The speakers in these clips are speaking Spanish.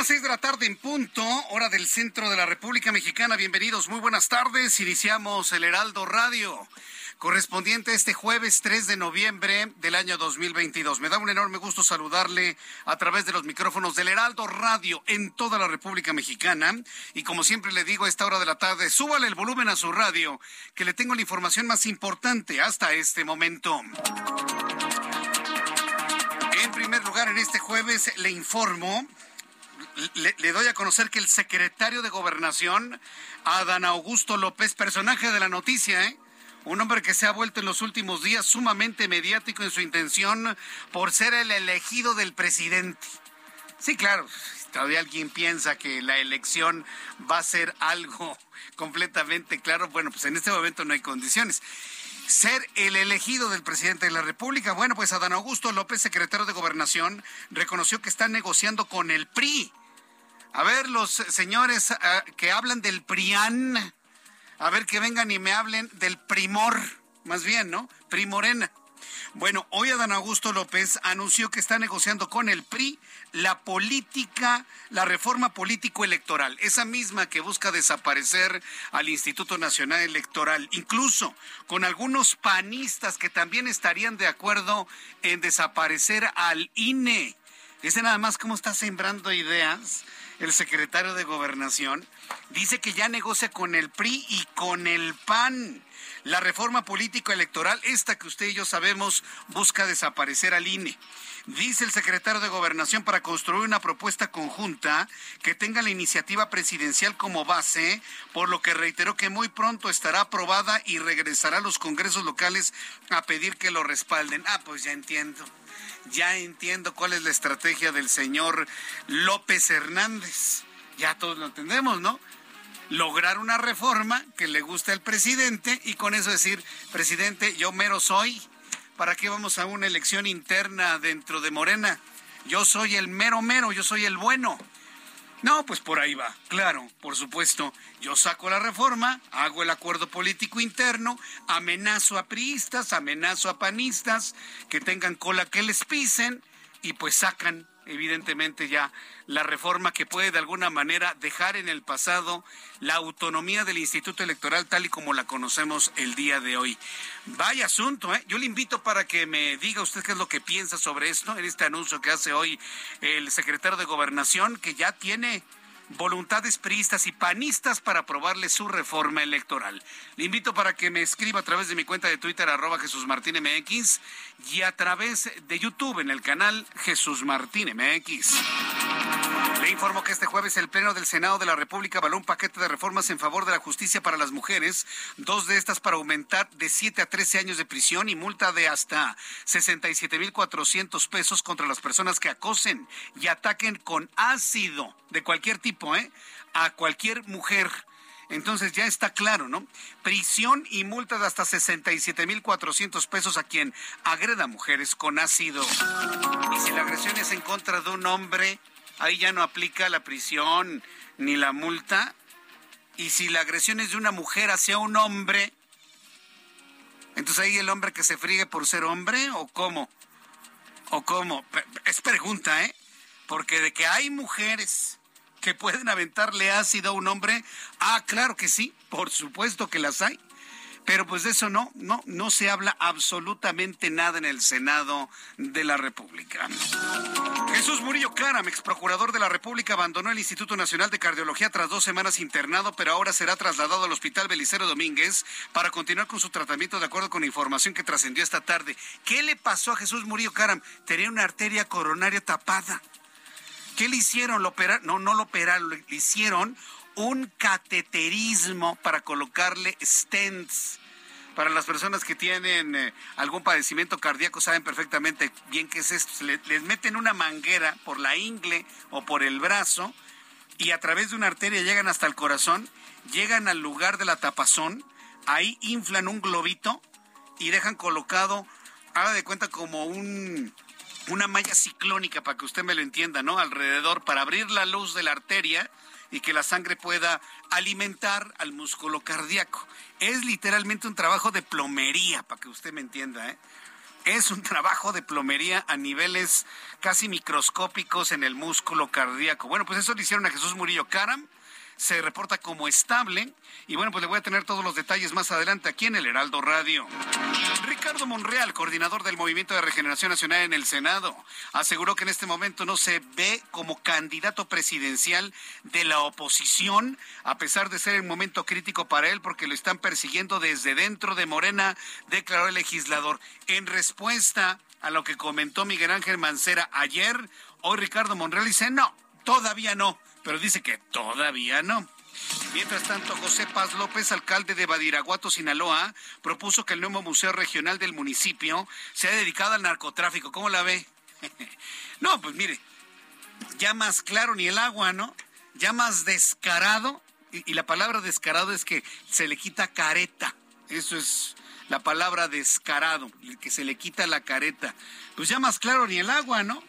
Las seis de la tarde en punto, hora del centro de la República Mexicana. Bienvenidos, muy buenas tardes. Iniciamos el Heraldo Radio, correspondiente este jueves 3 de noviembre del año 2022. Me da un enorme gusto saludarle a través de los micrófonos del Heraldo Radio en toda la República Mexicana. Y como siempre le digo a esta hora de la tarde, súbale el volumen a su radio, que le tengo la información más importante hasta este momento. En primer lugar, en este jueves le informo le, doy a conocer que el secretario de Gobernación, Adán Augusto López, personaje de la noticia, ¿eh? un hombre que se ha vuelto en los últimos días sumamente mediático en su intención por ser el elegido del presidente. Sí, claro, todavía alguien piensa que la elección va a ser algo completamente claro. Bueno, pues en este momento no hay condiciones ser el elegido del presidente de la República. Bueno, pues Adán Augusto López, secretario de Gobernación, reconoció que está negociando con el PRI. A ver, los señores uh, que hablan del PRIAN, a ver que vengan y me hablen del primor, más bien, ¿no? Primorena. Bueno, hoy Adán Augusto López anunció que está negociando con el PRI la política, la reforma político-electoral, esa misma que busca desaparecer al Instituto Nacional Electoral, incluso con algunos panistas que también estarían de acuerdo en desaparecer al INE. Dice nada más cómo está sembrando ideas el secretario de Gobernación. Dice que ya negocia con el PRI y con el PAN. La reforma político-electoral, esta que usted y yo sabemos, busca desaparecer al INE. Dice el secretario de Gobernación para construir una propuesta conjunta que tenga la iniciativa presidencial como base, por lo que reiteró que muy pronto estará aprobada y regresará a los congresos locales a pedir que lo respalden. Ah, pues ya entiendo. Ya entiendo cuál es la estrategia del señor López Hernández. Ya todos lo entendemos, ¿no? lograr una reforma que le guste al presidente y con eso decir, presidente, yo mero soy. ¿Para qué vamos a una elección interna dentro de Morena? Yo soy el mero mero, yo soy el bueno. No, pues por ahí va, claro, por supuesto. Yo saco la reforma, hago el acuerdo político interno, amenazo a priistas, amenazo a panistas que tengan cola que les pisen y pues sacan evidentemente ya la reforma que puede de alguna manera dejar en el pasado la autonomía del Instituto Electoral tal y como la conocemos el día de hoy. Vaya asunto, ¿eh? Yo le invito para que me diga usted qué es lo que piensa sobre esto, en este anuncio que hace hoy el secretario de Gobernación, que ya tiene voluntades priistas y panistas para aprobarle su reforma electoral. Le invito para que me escriba a través de mi cuenta de Twitter, arroba Jesús Martín MX, y a través de YouTube en el canal Jesús Martín MX. Le informo que este jueves el Pleno del Senado de la República avaló un paquete de reformas en favor de la justicia para las mujeres, dos de estas para aumentar de 7 a 13 años de prisión y multa de hasta 67.400 pesos contra las personas que acosen y ataquen con ácido de cualquier tipo, ¿eh? A cualquier mujer. Entonces ya está claro, ¿no? Prisión y multa de hasta 67.400 pesos a quien agreda mujeres con ácido. Y si la agresión es en contra de un hombre, ahí ya no aplica la prisión ni la multa. Y si la agresión es de una mujer hacia un hombre, Entonces ahí el hombre que se friegue por ser hombre o cómo? ¿O cómo? Es pregunta, ¿eh? Porque de que hay mujeres que pueden aventarle ácido a un hombre, ah, claro que sí, por supuesto que las hay. Pero pues de eso no, no, no se habla absolutamente nada en el Senado de la República. Jesús Murillo Caram, ex procurador de la República, abandonó el Instituto Nacional de Cardiología tras dos semanas internado, pero ahora será trasladado al Hospital Belicero Domínguez para continuar con su tratamiento de acuerdo con información que trascendió esta tarde. ¿Qué le pasó a Jesús Murillo Caram? Tenía una arteria coronaria tapada. ¿Qué le hicieron? ¿Lo? No, no lo operaron, le hicieron un cateterismo para colocarle stents. Para las personas que tienen eh, algún padecimiento cardíaco saben perfectamente bien qué es esto. les meten una manguera por la ingle o por el brazo y a través de una arteria llegan hasta el corazón, llegan al lugar de la tapazón, ahí inflan un globito y dejan colocado, haga de cuenta como un, una malla ciclónica, para que usted me lo entienda, ¿no? Alrededor, para abrir la luz de la arteria y que la sangre pueda alimentar al músculo cardíaco. Es literalmente un trabajo de plomería, para que usted me entienda, ¿eh? Es un trabajo de plomería a niveles casi microscópicos en el músculo cardíaco. Bueno, pues eso le hicieron a Jesús Murillo Caram se reporta como estable. Y bueno, pues le voy a tener todos los detalles más adelante aquí en el Heraldo Radio. Ricardo Monreal, coordinador del Movimiento de Regeneración Nacional en el Senado, aseguró que en este momento no se ve como candidato presidencial de la oposición, a pesar de ser un momento crítico para él porque lo están persiguiendo desde dentro de Morena, declaró el legislador. En respuesta a lo que comentó Miguel Ángel Mancera ayer, hoy Ricardo Monreal dice, no, todavía no pero dice que todavía no. Mientras tanto, José Paz López, alcalde de Badiraguato, Sinaloa, propuso que el nuevo museo regional del municipio sea dedicado al narcotráfico. ¿Cómo la ve? no, pues mire, ya más claro ni el agua, ¿no? Ya más descarado, y, y la palabra descarado es que se le quita careta. Eso es la palabra descarado, que se le quita la careta. Pues ya más claro ni el agua, ¿no?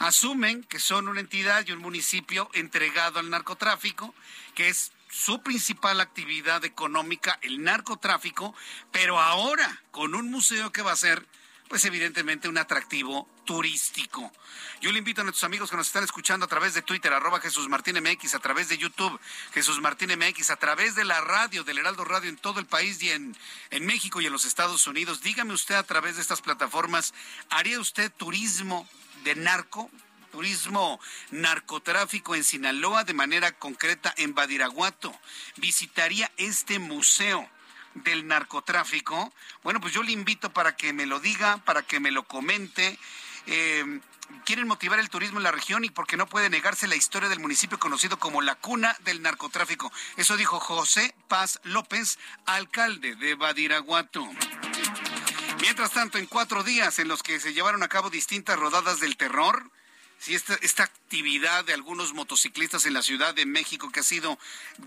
Asumen que son una entidad y un municipio entregado al narcotráfico, que es su principal actividad económica, el narcotráfico, pero ahora con un museo que va a ser, pues evidentemente un atractivo turístico. Yo le invito a nuestros amigos que nos están escuchando a través de Twitter, arroba Jesús Martín MX, a través de YouTube, Jesús Martín MX, a través de la radio, del Heraldo Radio en todo el país y en, en México y en los Estados Unidos. Dígame usted a través de estas plataformas, ¿haría usted turismo de narco, turismo narcotráfico en Sinaloa, de manera concreta en Badiraguato. Visitaría este museo del narcotráfico. Bueno, pues yo le invito para que me lo diga, para que me lo comente. Eh, quieren motivar el turismo en la región y porque no puede negarse la historia del municipio conocido como la cuna del narcotráfico. Eso dijo José Paz López, alcalde de Badiraguato. Mientras tanto, en cuatro días en los que se llevaron a cabo distintas rodadas del terror, si esta, esta actividad de algunos motociclistas en la Ciudad de México que ha sido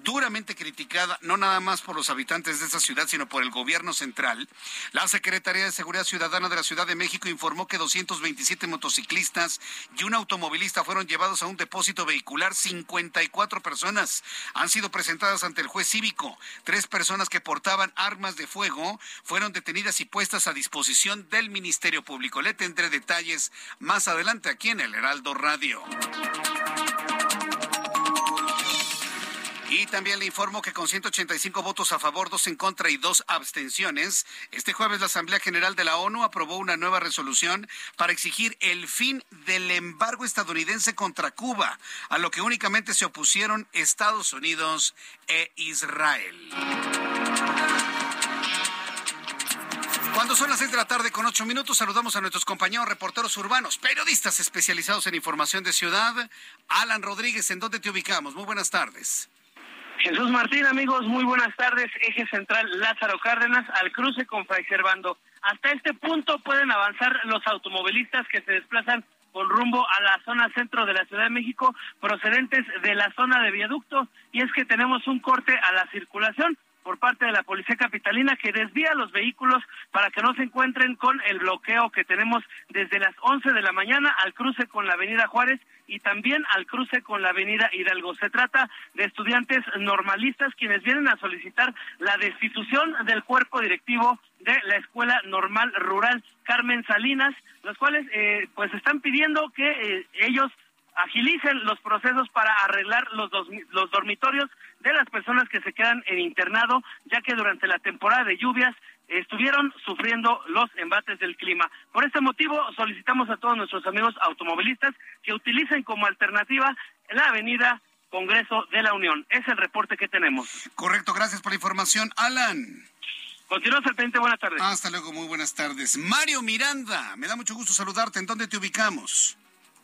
duramente criticada, no nada más por los habitantes de esa ciudad, sino por el gobierno central, la Secretaría de Seguridad Ciudadana de la Ciudad de México informó que 227 motociclistas y un automovilista fueron llevados a un depósito vehicular. 54 personas han sido presentadas ante el juez cívico. Tres personas que portaban armas de fuego fueron detenidas y puestas a disposición del Ministerio Público. Le tendré detalles más adelante aquí en el Heraldo Radio. Y también le informo que con 185 votos a favor, dos en contra y dos abstenciones, este jueves la Asamblea General de la ONU aprobó una nueva resolución para exigir el fin del embargo estadounidense contra Cuba, a lo que únicamente se opusieron Estados Unidos e Israel. Cuando son las seis de la tarde con ocho minutos, saludamos a nuestros compañeros reporteros urbanos, periodistas especializados en información de ciudad. Alan Rodríguez, ¿en dónde te ubicamos? Muy buenas tardes. Jesús Martín, amigos, muy buenas tardes. Eje central Lázaro Cárdenas al cruce con Fray Servando. Hasta este punto pueden avanzar los automovilistas que se desplazan con rumbo a la zona centro de la Ciudad de México procedentes de la zona de viaducto y es que tenemos un corte a la circulación por parte de la Policía Capitalina que desvía los vehículos para que no se encuentren con el bloqueo que tenemos desde las 11 de la mañana al cruce con la Avenida Juárez y también al cruce con la Avenida Hidalgo. Se trata de estudiantes normalistas quienes vienen a solicitar la destitución del cuerpo directivo de la Escuela Normal Rural Carmen Salinas, los cuales eh, pues están pidiendo que eh, ellos agilicen los procesos para arreglar los, los dormitorios de las personas que se quedan en internado, ya que durante la temporada de lluvias estuvieron sufriendo los embates del clima. Por este motivo, solicitamos a todos nuestros amigos automovilistas que utilicen como alternativa la avenida Congreso de la Unión. Es el reporte que tenemos. Correcto, gracias por la información. Alan. Continuamos al pendiente, buenas tardes. Hasta luego, muy buenas tardes. Mario Miranda, me da mucho gusto saludarte. ¿En dónde te ubicamos?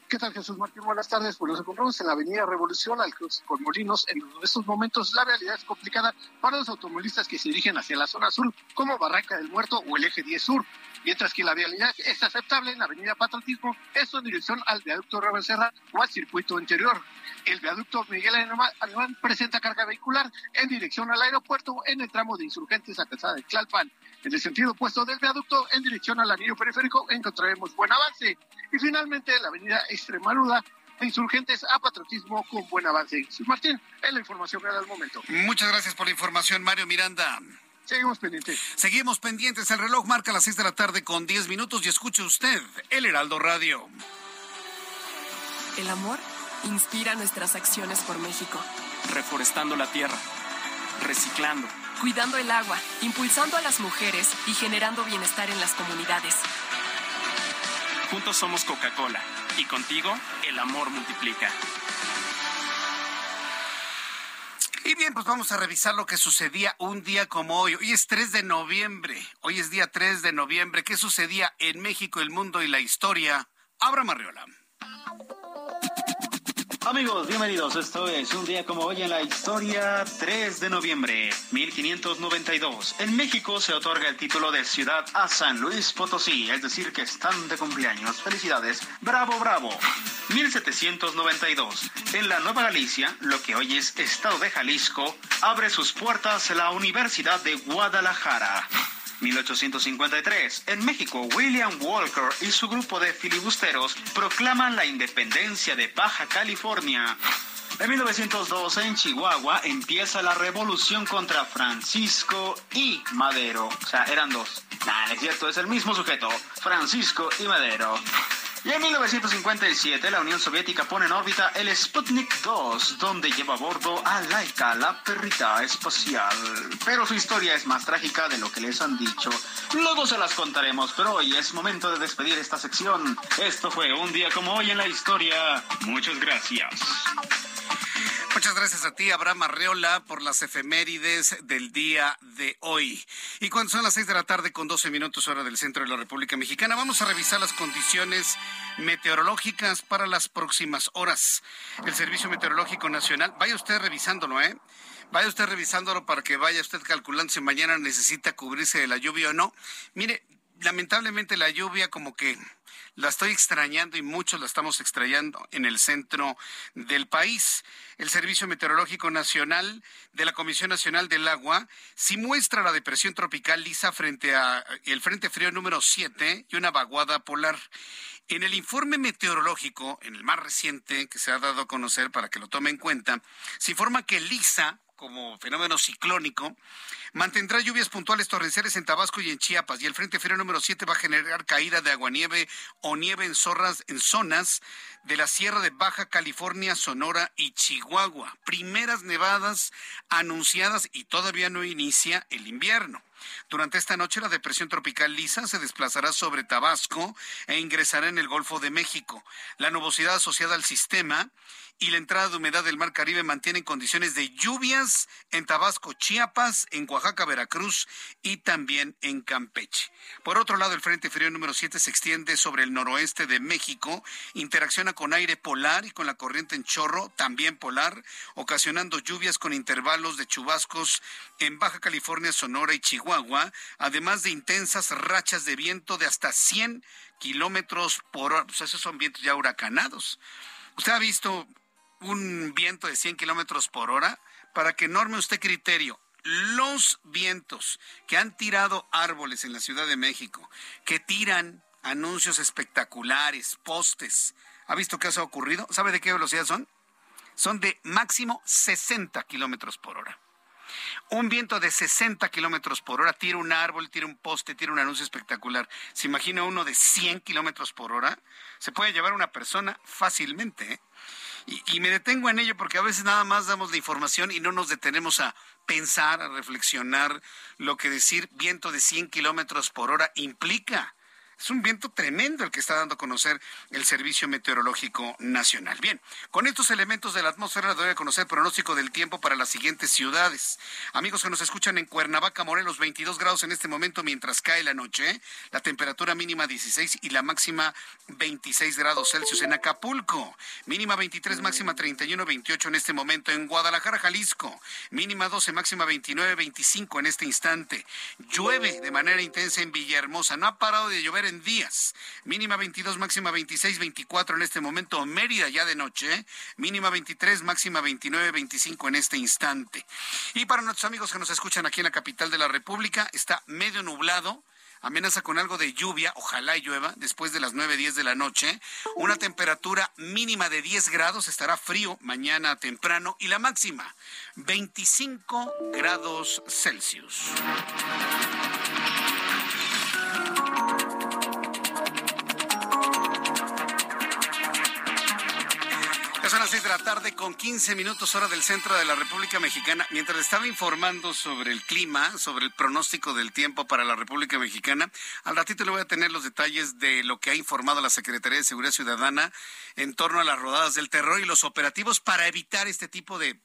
¿Qué tal, Jesús Martín? Buenas tardes. Pues nos encontramos en la Avenida Revolución, al cruce con Molinos. En estos momentos la realidad es complicada para los automovilistas que se dirigen hacia la zona sur, como Barranca del Muerto o el Eje 10 Sur. Mientras que la vialidad es aceptable en la Avenida Patriotismo, esto en dirección al viaducto Serra o al circuito interior. El viaducto Miguel Alemán presenta carga vehicular en dirección al aeropuerto en el tramo de insurgentes a Casada de Tlalpan. En el sentido opuesto del viaducto, en dirección al anillo periférico, encontraremos buen avance. Y finalmente, la avenida Extremaluda, de insurgentes a patriotismo con buen avance. Martín, es la información que da al momento. Muchas gracias por la información, Mario Miranda. Seguimos pendientes. Seguimos pendientes. El reloj marca las seis de la tarde con diez minutos y escuche usted el Heraldo Radio. El amor inspira nuestras acciones por México. Reforestando la tierra, reciclando cuidando el agua, impulsando a las mujeres y generando bienestar en las comunidades. Juntos somos Coca-Cola y contigo el amor multiplica. Y bien, pues vamos a revisar lo que sucedía un día como hoy. Hoy es 3 de noviembre. Hoy es día 3 de noviembre. ¿Qué sucedía en México, el mundo y la historia? Abra Marriola. Amigos, bienvenidos. Esto es un día como hoy en la historia, 3 de noviembre 1592. En México se otorga el título de ciudad a San Luis Potosí, es decir, que están de cumpleaños. Felicidades. Bravo, bravo. 1792. En la Nueva Galicia, lo que hoy es Estado de Jalisco, abre sus puertas la Universidad de Guadalajara. 1853. En México, William Walker y su grupo de filibusteros proclaman la independencia de Baja California. En 1912, en Chihuahua, empieza la revolución contra Francisco y Madero. O sea, eran dos. Nah, es cierto, es el mismo sujeto, Francisco y Madero. Y en 1957 la Unión Soviética pone en órbita el Sputnik 2, donde lleva a bordo a Laika, la perrita espacial. Pero su historia es más trágica de lo que les han dicho. Luego se las contaremos, pero hoy es momento de despedir esta sección. Esto fue un día como hoy en la historia. Muchas gracias. Muchas gracias a ti, Abraham Arreola, por las efemérides del día de hoy. Y cuando son las seis de la tarde con 12 minutos hora del centro de la República Mexicana, vamos a revisar las condiciones meteorológicas para las próximas horas. El Servicio Meteorológico Nacional, vaya usted revisándolo, ¿eh? Vaya usted revisándolo para que vaya usted calculando si mañana necesita cubrirse de la lluvia o no. Mire, lamentablemente la lluvia como que la estoy extrañando y muchos la estamos extrañando en el centro del país. El Servicio Meteorológico Nacional de la Comisión Nacional del Agua sí muestra la depresión tropical lisa frente a el Frente Frío número 7 y una vaguada polar. En el informe meteorológico, en el más reciente que se ha dado a conocer para que lo tome en cuenta, se informa que Lisa, como fenómeno ciclónico, mantendrá lluvias puntuales torrenciales en Tabasco y en Chiapas, y el Frente Frío número 7 va a generar caída de aguanieve o nieve en, zorras, en zonas de la Sierra de Baja California, Sonora y Chihuahua. Primeras nevadas anunciadas y todavía no inicia el invierno. Durante esta noche la depresión tropical Lisa se desplazará sobre Tabasco e ingresará en el Golfo de México. La nubosidad asociada al sistema y la entrada de humedad del Mar Caribe mantienen condiciones de lluvias en Tabasco, Chiapas, en Oaxaca, Veracruz y también en Campeche. Por otro lado, el Frente Frío número 7 se extiende sobre el noroeste de México, interacciona con aire polar y con la corriente en chorro, también polar, ocasionando lluvias con intervalos de chubascos en Baja California, Sonora y Chihuahua, además de intensas rachas de viento de hasta 100 kilómetros por hora. Pues esos son vientos ya huracanados. ¿Usted ha visto un viento de 100 kilómetros por hora, para que norme usted criterio, los vientos que han tirado árboles en la Ciudad de México, que tiran anuncios espectaculares, postes. ¿Ha visto qué ha ocurrido? ¿Sabe de qué velocidad son? Son de máximo 60 kilómetros por hora. Un viento de 60 kilómetros por hora tira un árbol, tira un poste, tira un anuncio espectacular. ¿Se imagina uno de 100 kilómetros por hora? Se puede llevar una persona fácilmente. ¿eh? Y, y, me detengo en ello porque a veces nada más damos la información y no nos detenemos a pensar, a reflexionar lo que decir viento de 100 kilómetros por hora implica. Es un viento tremendo el que está dando a conocer el Servicio Meteorológico Nacional. Bien, con estos elementos de la atmósfera doy a conocer pronóstico del tiempo para las siguientes ciudades. Amigos que nos escuchan en Cuernavaca, Morelos, 22 grados en este momento mientras cae la noche. La temperatura mínima 16 y la máxima 26 grados Celsius en Acapulco. Mínima 23, máxima 31, 28 en este momento. En Guadalajara, Jalisco. Mínima 12, máxima 29, 25 en este instante. Llueve de manera intensa en Villahermosa. No ha parado de llover días. Mínima 22, máxima 26, 24 en este momento. Mérida ya de noche. Mínima 23, máxima 29, 25 en este instante. Y para nuestros amigos que nos escuchan aquí en la capital de la República, está medio nublado amenaza con algo de lluvia, ojalá llueva, después de las 9, 10 de la noche. Una temperatura mínima de 10 grados, estará frío mañana temprano y la máxima 25 grados Celsius. Las de la tarde con 15 minutos hora del centro de la República Mexicana. Mientras estaba informando sobre el clima, sobre el pronóstico del tiempo para la República Mexicana, al ratito le voy a tener los detalles de lo que ha informado la Secretaría de Seguridad Ciudadana en torno a las rodadas del terror y los operativos para evitar este tipo de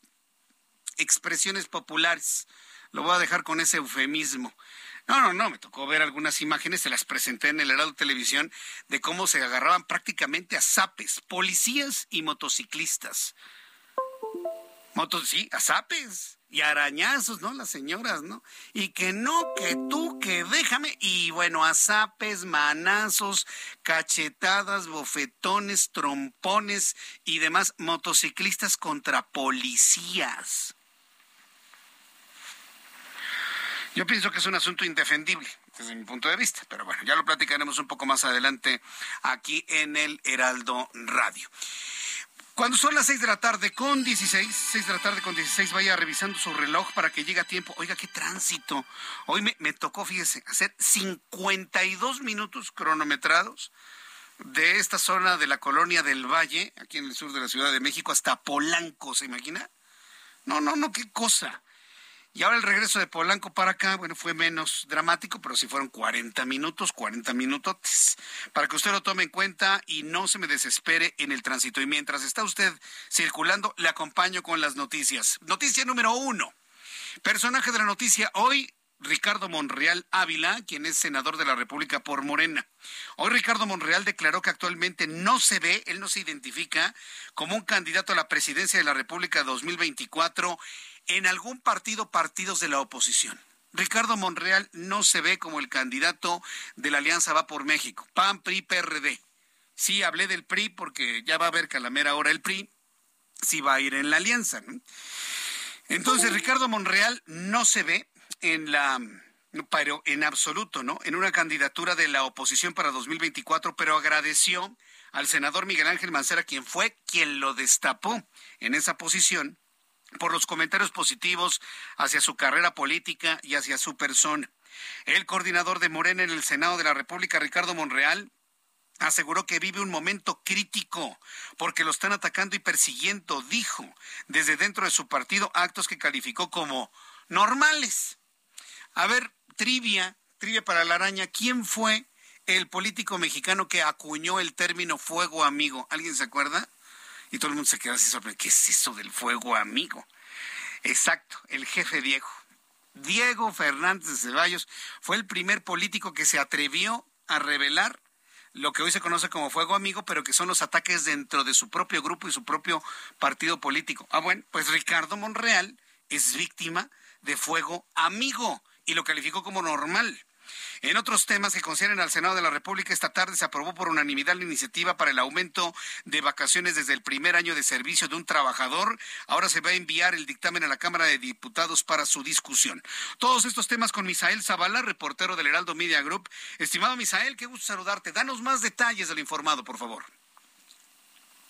expresiones populares. Lo voy a dejar con ese eufemismo. No, no, no, me tocó ver algunas imágenes, se las presenté en el Heraldo Televisión, de cómo se agarraban prácticamente a zapes, policías y motociclistas. Motos, sí, a zapes y arañazos, ¿no? Las señoras, ¿no? Y que no, que tú, que déjame. Y bueno, a zapes, manazos, cachetadas, bofetones, trompones y demás motociclistas contra policías. Yo pienso que es un asunto indefendible desde mi punto de vista, pero bueno, ya lo platicaremos un poco más adelante aquí en el Heraldo Radio. Cuando son las seis de la tarde con 16, 6 de la tarde con 16, vaya revisando su reloj para que llegue a tiempo. Oiga, qué tránsito. Hoy me, me tocó, fíjese, hacer 52 minutos cronometrados de esta zona de la colonia del Valle, aquí en el sur de la Ciudad de México, hasta Polanco, ¿se imagina? No, no, no, qué cosa. Y ahora el regreso de Polanco para acá, bueno, fue menos dramático, pero sí fueron 40 minutos, 40 minutos, para que usted lo tome en cuenta y no se me desespere en el tránsito. Y mientras está usted circulando, le acompaño con las noticias. Noticia número uno. Personaje de la noticia hoy, Ricardo Monreal Ávila, quien es senador de la República por Morena. Hoy Ricardo Monreal declaró que actualmente no se ve, él no se identifica como un candidato a la presidencia de la República 2024 en algún partido partidos de la oposición. Ricardo Monreal no se ve como el candidato de la Alianza Va por México, PAN, PRI, PRD. Sí, hablé del PRI porque ya va a haber calamera ahora el PRI, sí va a ir en la alianza. Entonces, Ricardo Monreal no se ve en la, pero en absoluto, ¿no? En una candidatura de la oposición para 2024, pero agradeció al senador Miguel Ángel Mancera, quien fue quien lo destapó en esa posición por los comentarios positivos hacia su carrera política y hacia su persona. El coordinador de Morena en el Senado de la República, Ricardo Monreal, aseguró que vive un momento crítico porque lo están atacando y persiguiendo, dijo, desde dentro de su partido actos que calificó como normales. A ver, trivia, trivia para la araña, ¿quién fue el político mexicano que acuñó el término fuego amigo? ¿Alguien se acuerda? Y todo el mundo se queda así sorprendido. ¿Qué es eso del fuego amigo? Exacto, el jefe Diego. Diego Fernández de Ceballos fue el primer político que se atrevió a revelar lo que hoy se conoce como fuego amigo, pero que son los ataques dentro de su propio grupo y su propio partido político. Ah, bueno, pues Ricardo Monreal es víctima de fuego amigo y lo calificó como normal. En otros temas que conciernen al Senado de la República, esta tarde se aprobó por unanimidad la iniciativa para el aumento de vacaciones desde el primer año de servicio de un trabajador. Ahora se va a enviar el dictamen a la Cámara de Diputados para su discusión. Todos estos temas con Misael Zavala, reportero del Heraldo Media Group. Estimado Misael, qué gusto saludarte. Danos más detalles de lo informado, por favor.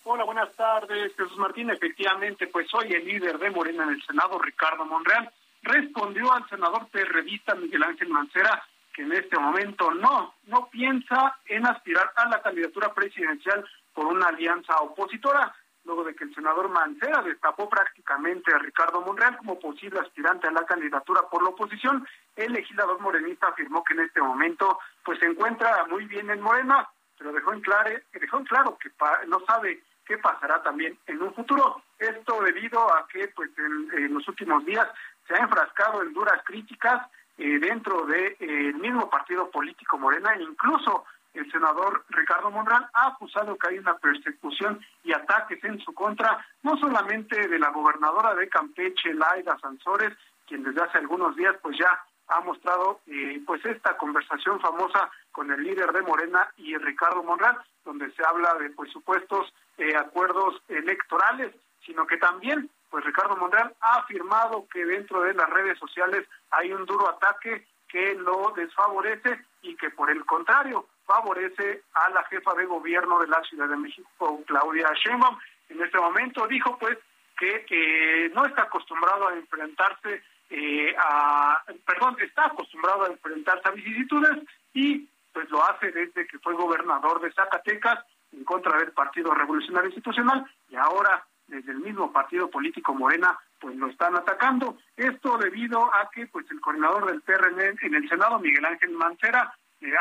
Hola, buenas tardes, Jesús Martín. Efectivamente, pues hoy el líder de Morena en el Senado, Ricardo Monreal, respondió al senador de revista Miguel Ángel Mancera que en este momento no, no piensa en aspirar a la candidatura presidencial por una alianza opositora, luego de que el senador Mancera destapó prácticamente a Ricardo Monreal como posible aspirante a la candidatura por la oposición, el legislador morenista afirmó que en este momento pues se encuentra muy bien en Morena, pero dejó en claro, dejó en claro que no sabe qué pasará también en un futuro. Esto debido a que pues en los últimos días se ha enfrascado en duras críticas eh, dentro del de, eh, mismo partido político Morena, e incluso el senador Ricardo Monreal ha acusado que hay una persecución y ataques en su contra, no solamente de la gobernadora de Campeche, Laida Sansores, quien desde hace algunos días pues ya ha mostrado eh, pues esta conversación famosa con el líder de Morena y Ricardo Monreal, donde se habla de pues supuestos acuerdos electorales, sino que también pues Ricardo Monreal ha afirmado que dentro de las redes sociales hay un duro ataque que lo desfavorece y que por el contrario favorece a la jefa de gobierno de la Ciudad de México, Claudia Sheinbaum. En este momento dijo pues que no está acostumbrado a enfrentarse eh, a, perdón, está acostumbrado a enfrentarse a vicisitudes y pues lo hace desde que fue gobernador de Zacatecas en contra del Partido Revolucionario Institucional y ahora desde el mismo partido político Morena, pues lo están atacando. Esto debido a que pues el coordinador del PRN en el Senado, Miguel Ángel Mancera, eh,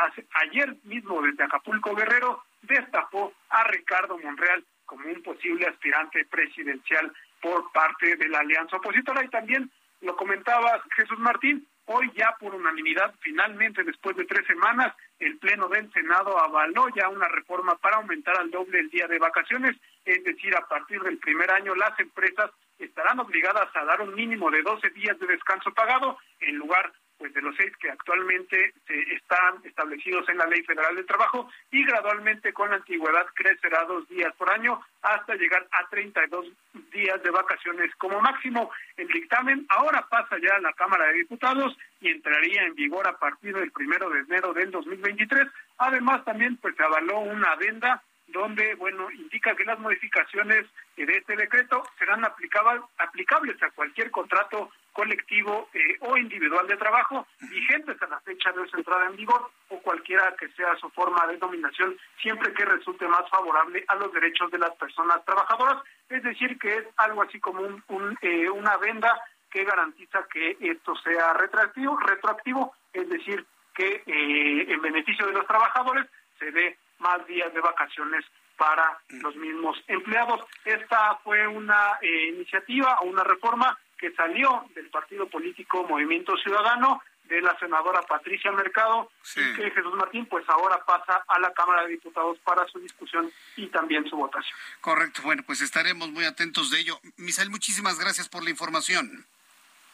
ayer mismo desde Acapulco Guerrero, destapó a Ricardo Monreal como un posible aspirante presidencial por parte de la alianza opositora y también lo comentaba Jesús Martín, hoy ya por unanimidad, finalmente después de tres semanas, el Pleno del Senado avaló ya una reforma para aumentar al doble el día de vacaciones es decir, a partir del primer año las empresas estarán obligadas a dar un mínimo de 12 días de descanso pagado en lugar pues de los seis que actualmente están establecidos en la Ley Federal del Trabajo y gradualmente con la antigüedad crecerá dos días por año hasta llegar a 32 días de vacaciones como máximo. El dictamen ahora pasa ya a la Cámara de Diputados y entraría en vigor a partir del primero de enero del 2023. Además también pues se avaló una adenda donde, bueno, indica que las modificaciones de este decreto serán aplicables, a cualquier contrato colectivo eh, o individual de trabajo vigentes a la fecha de su entrada en vigor o cualquiera que sea su forma de dominación, siempre que resulte más favorable a los derechos de las personas trabajadoras. Es decir, que es algo así como un, eh, una venda que garantiza que esto sea retroactivo, retroactivo es decir, que eh, en beneficio de los trabajadores se dé más días de vacaciones para los mismos empleados. Esta fue una eh, iniciativa o una reforma que salió del partido político Movimiento Ciudadano de la senadora Patricia Mercado y que Jesús Martín pues ahora pasa a la Cámara de Diputados para su discusión y también su votación. Correcto, bueno, pues estaremos muy atentos de ello. Misael, muchísimas gracias por la información.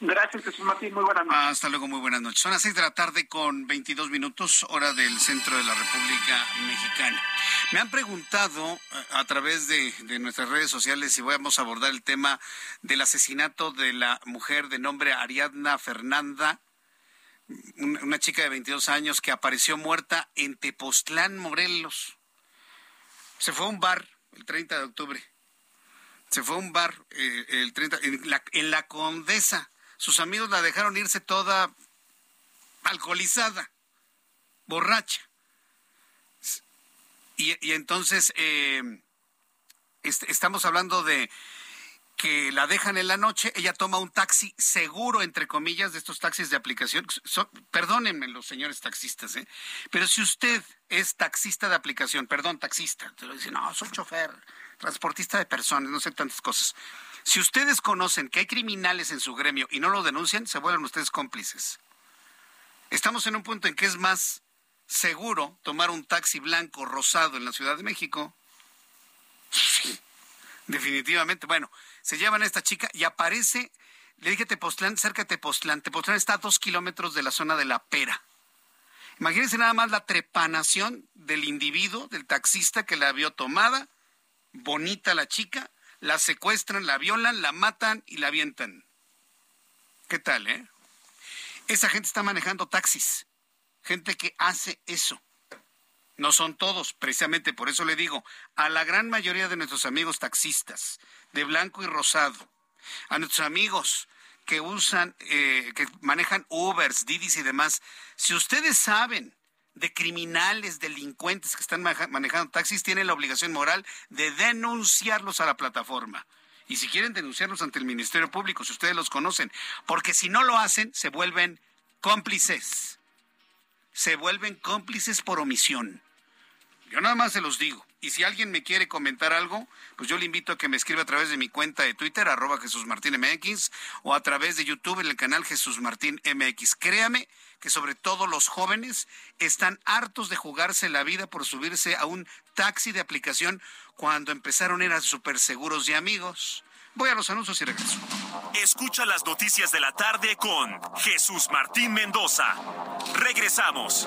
Gracias, Jesús Martín. Muy buenas noches. Hasta luego, muy buenas noches. Son las seis de la tarde con 22 minutos, hora del centro de la República Mexicana. Me han preguntado eh, a través de, nuestras redes sociales si vamos a abordar el tema del asesinato de la mujer de nombre Ariadna Fernanda, una chica de 22 años que apareció muerta en Tepoztlán, Morelos. Se fue a un bar el 30 de octubre. Se fue a un bar eh, el 30, en la, en la Condesa sus amigos la dejaron irse toda alcoholizada, borracha. Y, entonces eh, estamos hablando de que la dejan en la noche, ella toma un taxi seguro, entre comillas, de estos taxis de aplicación. perdónenme los señores taxistas, ¿eh? pero si usted es taxista de aplicación, perdón, taxista, te lo dicen, no, soy chofer, transportista de personas, no sé tantas cosas. Si ustedes conocen que hay criminales en su gremio y no lo denuncian, se vuelven ustedes cómplices. Estamos en un punto en que es más seguro tomar un taxi blanco rosado en la Ciudad de México. definitivamente. Bueno, se llevan a esta chica y aparece, le dije Tepoztlán, cerca de Tepoztlán. Tepoztlán está a dos kilómetros de la zona de La Pera. Imagínense nada más la trepanación del individuo, del taxista que la vio tomada, bonita la chica, la secuestran, la violan, la matan y la avientan. ¿Qué tal, eh? Esa gente está manejando taxis, gente que hace eso. No son todos, precisamente por eso le digo, a la gran mayoría de nuestros amigos taxistas, de blanco y rosado, a nuestros amigos que usan, eh, que manejan Ubers, Didis y demás, si ustedes saben de criminales, delincuentes que están manejando taxis, tienen la obligación moral de denunciarlos a la plataforma. Y si quieren denunciarlos ante el Ministerio Público, si ustedes los conocen, porque si no lo hacen, se vuelven cómplices. Se vuelven cómplices por omisión. Yo nada más se los digo. Y si alguien me quiere comentar algo, pues yo le invito a que me escriba a través de mi cuenta de Twitter, arroba Jesús Martín MX, o a través de YouTube en el canal Jesús Martín MX. Créame que sobre todo los jóvenes están hartos de jugarse la vida por subirse a un taxi de aplicación cuando empezaron eran súper seguros y amigos. Voy a los anuncios y regreso. Escucha las noticias de la tarde con Jesús Martín Mendoza. Regresamos.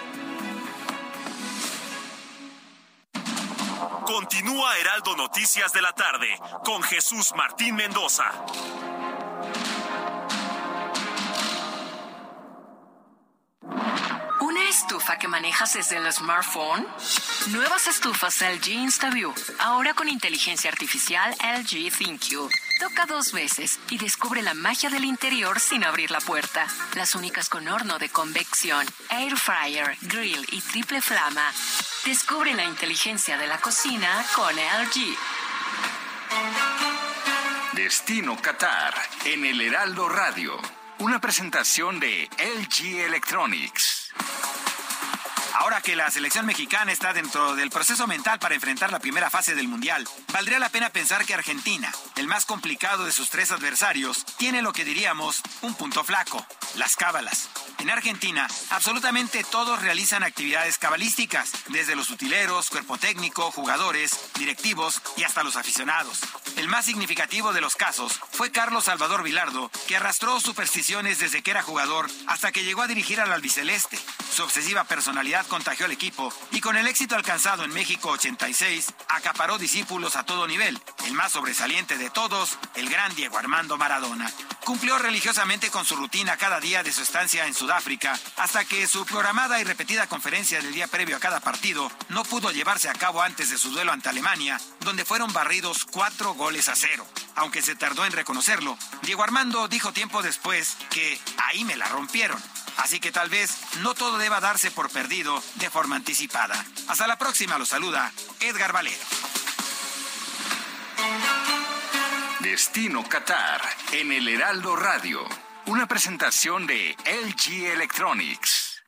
Continúa Heraldo Noticias de la tarde con Jesús Martín Mendoza. ¿Una estufa que manejas desde el smartphone? Nuevas estufas LG InstaView, ahora con inteligencia artificial LG ThinQ. Toca dos veces y descubre la magia del interior sin abrir la puerta. Las únicas con horno de convección, air fryer, grill y triple flama. Descubre la inteligencia de la cocina con LG. Destino Qatar en el Heraldo Radio. Una presentación de LG Electronics. Ahora que la selección mexicana está dentro del proceso mental para enfrentar la primera fase del Mundial, valdría la pena pensar que Argentina, el más complicado de sus tres adversarios, tiene lo que diríamos un punto flaco, las cábalas. En Argentina, absolutamente todos realizan actividades cabalísticas, desde los utileros, cuerpo técnico, jugadores, directivos y hasta los aficionados. El más significativo de los casos fue Carlos Salvador Vilardo, que arrastró supersticiones desde que era jugador hasta que llegó a dirigir al albiceleste. Su obsesiva personalidad contagió al equipo y con el éxito alcanzado en México 86, acaparó discípulos a todo nivel. El más sobresaliente de todos, el gran Diego Armando Maradona. Cumplió religiosamente con su rutina cada día de su estancia en Sudáfrica, hasta que su programada y repetida conferencia del día previo a cada partido no pudo llevarse a cabo antes de su duelo ante Alemania, donde fueron barridos cuatro goles a cero. Aunque se tardó en reconocerlo, Diego Armando dijo tiempo después que ahí me la rompieron. Así que tal vez no todo deba darse por perdido de forma anticipada. Hasta la próxima, lo saluda Edgar Valero. Destino Qatar en el Heraldo Radio. Una presentación de LG Electronics.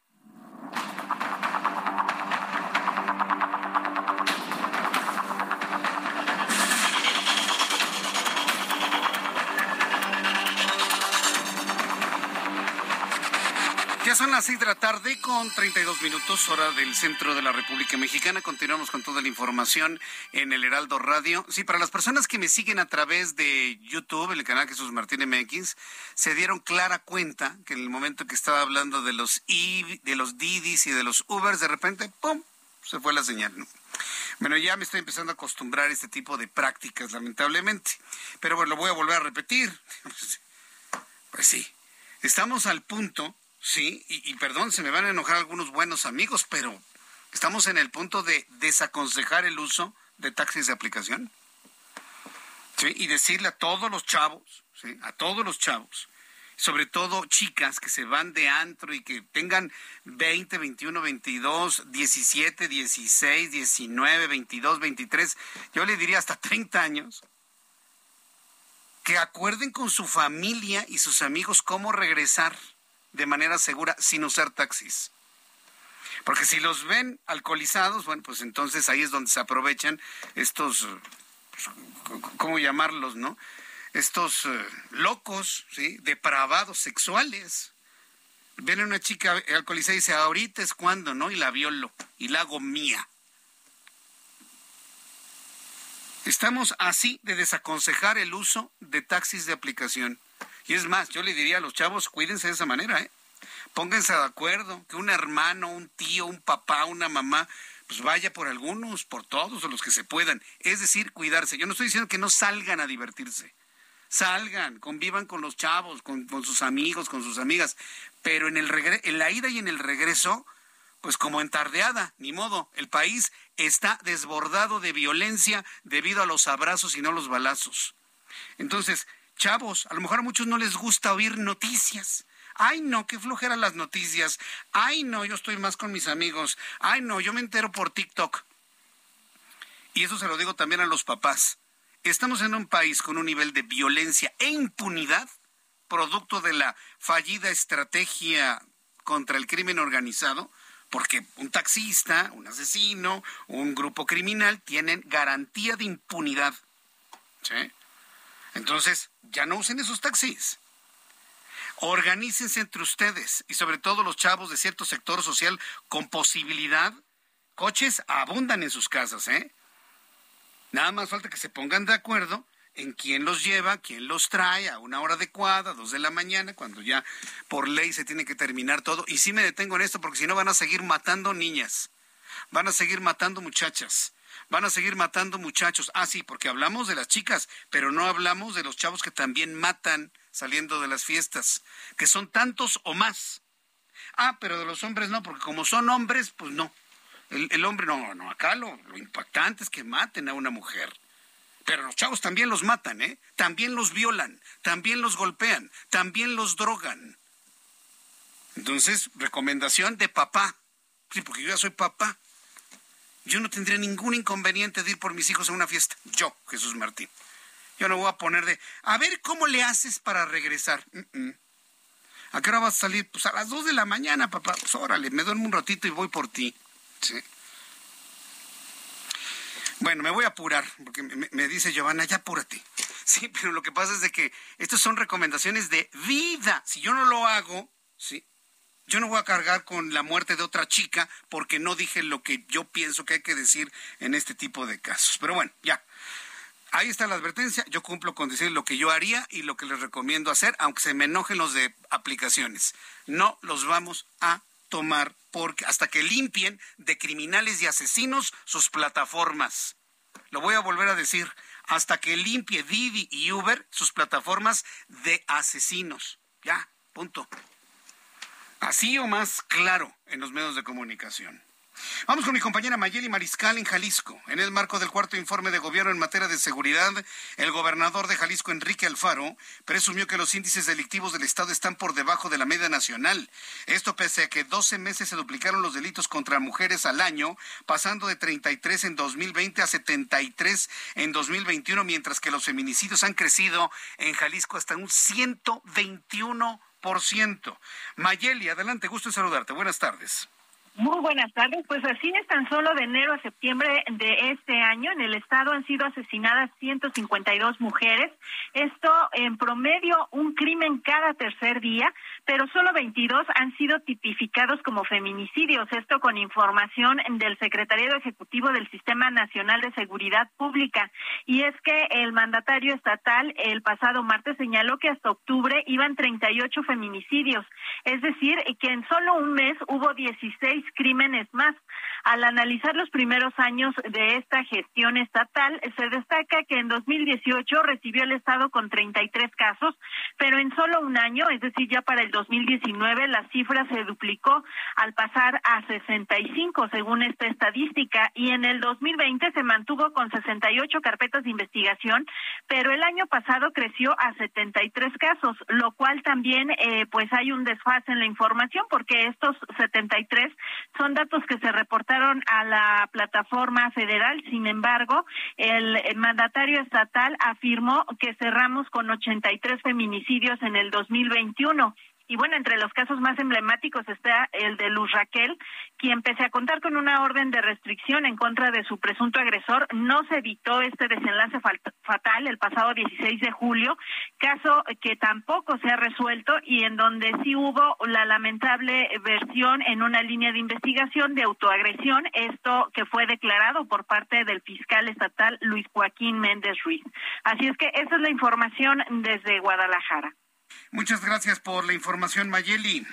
Son las seis de la tarde con 32 minutos, hora del centro de la República Mexicana. Continuamos con toda la información en el Heraldo Radio. Sí, para las personas que me siguen a través de YouTube, el canal Jesús Martín MX, se dieron clara cuenta que en el momento que estaba hablando de los I, de los Didis y de los Ubers, de repente, ¡pum! se fue la señal. Bueno, ya me estoy empezando a acostumbrar a este tipo de prácticas, lamentablemente. Pero bueno, lo voy a volver a repetir. Pues sí, estamos al punto Sí, y, perdón, se me van a enojar algunos buenos amigos, pero estamos en el punto de desaconsejar el uso de taxis de aplicación. ¿Sí? Y decirle a todos los chavos, ¿sí? a todos los chavos, sobre todo chicas que se van de antro y que tengan 20, 21, 22, 17, 16, 19, 22, 23, yo le diría hasta 30 años, que acuerden con su familia y sus amigos cómo regresar de manera segura sin usar taxis. Porque si los ven alcoholizados, bueno, pues entonces ahí es donde se aprovechan estos, ¿cómo llamarlos, no? Estos eh, locos. Depravados sexuales. Ven a una chica alcoholizada y dice, ahorita es cuando, ¿no? Y la violo y la hago mía. Estamos así de desaconsejar el uso de taxis de aplicación. Y es más, yo le diría a los chavos, cuídense de esa manera, ¿eh? Pónganse de acuerdo, que un hermano, un tío, un papá, una mamá, pues vaya por algunos, por todos, o los que se puedan. Es decir, cuidarse. Yo no estoy diciendo que no salgan a divertirse. Salgan, convivan con los chavos, con, sus amigos, con sus amigas. Pero en, el en la ida y en el regreso, pues como en tardeada, ni modo, el país está desbordado de violencia debido a los abrazos y no los balazos. Entonces, chavos, a lo mejor a muchos no les gusta oír noticias. Ay, no, qué flojera las noticias. Ay, no, yo estoy más con mis amigos. Ay, no, yo me entero por TikTok. Y eso se lo digo también a los papás. Estamos en un país con un nivel de violencia e impunidad, producto de la fallida estrategia contra el crimen organizado, porque un taxista, un asesino, un grupo criminal tienen garantía de impunidad. ¿Sí? Entonces, ya no usen esos taxis. Organícense entre ustedes y sobre todo los chavos de cierto sector social con posibilidad. Coches abundan en sus casas, ¿eh? Nada más falta que se pongan de acuerdo en quién los lleva, quién los trae a una hora adecuada, dos de la mañana, cuando ya por ley se tiene que terminar todo. Y sí me detengo en esto porque si no van a seguir matando niñas, van a seguir matando muchachas, van a seguir matando muchachos. Ah, sí, porque hablamos de las chicas, pero no hablamos de los chavos que también matan saliendo de las fiestas, que son tantos o más. Ah, pero de los hombres no, porque como son hombres, pues no. El, hombre no, no, acá lo impactante es que maten a una mujer. Pero los chavos también los matan, ¿eh? También los violan, también los golpean, también los drogan. Entonces, recomendación de papá. Sí, porque yo ya soy papá. Yo no tendría ningún inconveniente de ir por mis hijos a una fiesta. Yo, Jesús Martín. Yo no voy a poner de, a ver cómo le haces para regresar. ¿A qué hora vas a salir? Pues a las dos de la mañana, papá. Pues órale, me duermo un ratito y voy por ti. Sí. Bueno, me voy a apurar, porque me, dice Giovanna, ya apúrate. Sí, pero lo que pasa es de que estas son recomendaciones de vida. Si yo no lo hago, sí, yo no voy a cargar con la muerte de otra chica porque no dije lo que yo pienso que hay que decir en este tipo de casos. Pero bueno, ya. Ahí está la advertencia. Yo cumplo con decir lo que yo haría y lo que les recomiendo hacer, aunque se me enojen los de aplicaciones. No los vamos a tomar porque hasta que limpien de criminales y asesinos sus plataformas. Lo voy a volver a decir, hasta que limpie Didi y Uber sus plataformas de asesinos. Ya, punto. Así o más claro en los medios de comunicación. Vamos con mi compañera Mayeli Mariscal en Jalisco. En el marco del cuarto informe de gobierno en materia de seguridad, el gobernador de Jalisco, Enrique Alfaro, presumió que los índices delictivos del Estado están por debajo de la media nacional. Esto pese a que 12 meses se duplicaron los delitos contra mujeres al año, pasando de 33 en 2020 a 73 en 2021, mientras que los feminicidios han crecido en Jalisco hasta un 121%. Mayeli, adelante, gusto en saludarte. Buenas tardes. Muy buenas tardes. Pues así es, tan solo de enero a septiembre de este año en el estado han sido asesinadas 152 mujeres. Esto en promedio un crimen cada tercer día, pero solo 22 han sido tipificados como feminicidios. Esto con información del Secretariado Ejecutivo del Sistema Nacional de Seguridad Pública. Y es que el mandatario estatal el pasado martes señaló que hasta octubre iban 38 feminicidios. Es decir, que en solo un mes hubo 16 crímenes más. Al analizar los primeros años de esta gestión estatal, se destaca que en 2018 recibió el Estado con 33 casos, pero en solo un año, es decir, ya para el 2019, la cifra se duplicó al pasar a 65, según esta estadística, y en el 2020 se mantuvo con 68 carpetas de investigación, pero el año pasado creció a 73 casos, lo cual también, eh, pues hay un desfase en la información, porque estos 73 son datos que se reportaron a la plataforma federal. Sin embargo, el, mandatario estatal afirmó que cerramos con 83 feminicidios en el 2021 y bueno, entre los casos más emblemáticos está el de Luz Raquel, quien pese a contar con una orden de restricción en contra de su presunto agresor, no se evitó este desenlace fatal el pasado 16 de julio, caso que tampoco se ha resuelto y en donde sí hubo la lamentable versión en una línea de investigación de autoagresión, esto que fue declarado por parte del fiscal estatal Luis Joaquín Méndez Ruiz. Así es que esa es la información desde Guadalajara. Muchas gracias por la información, Mayeli.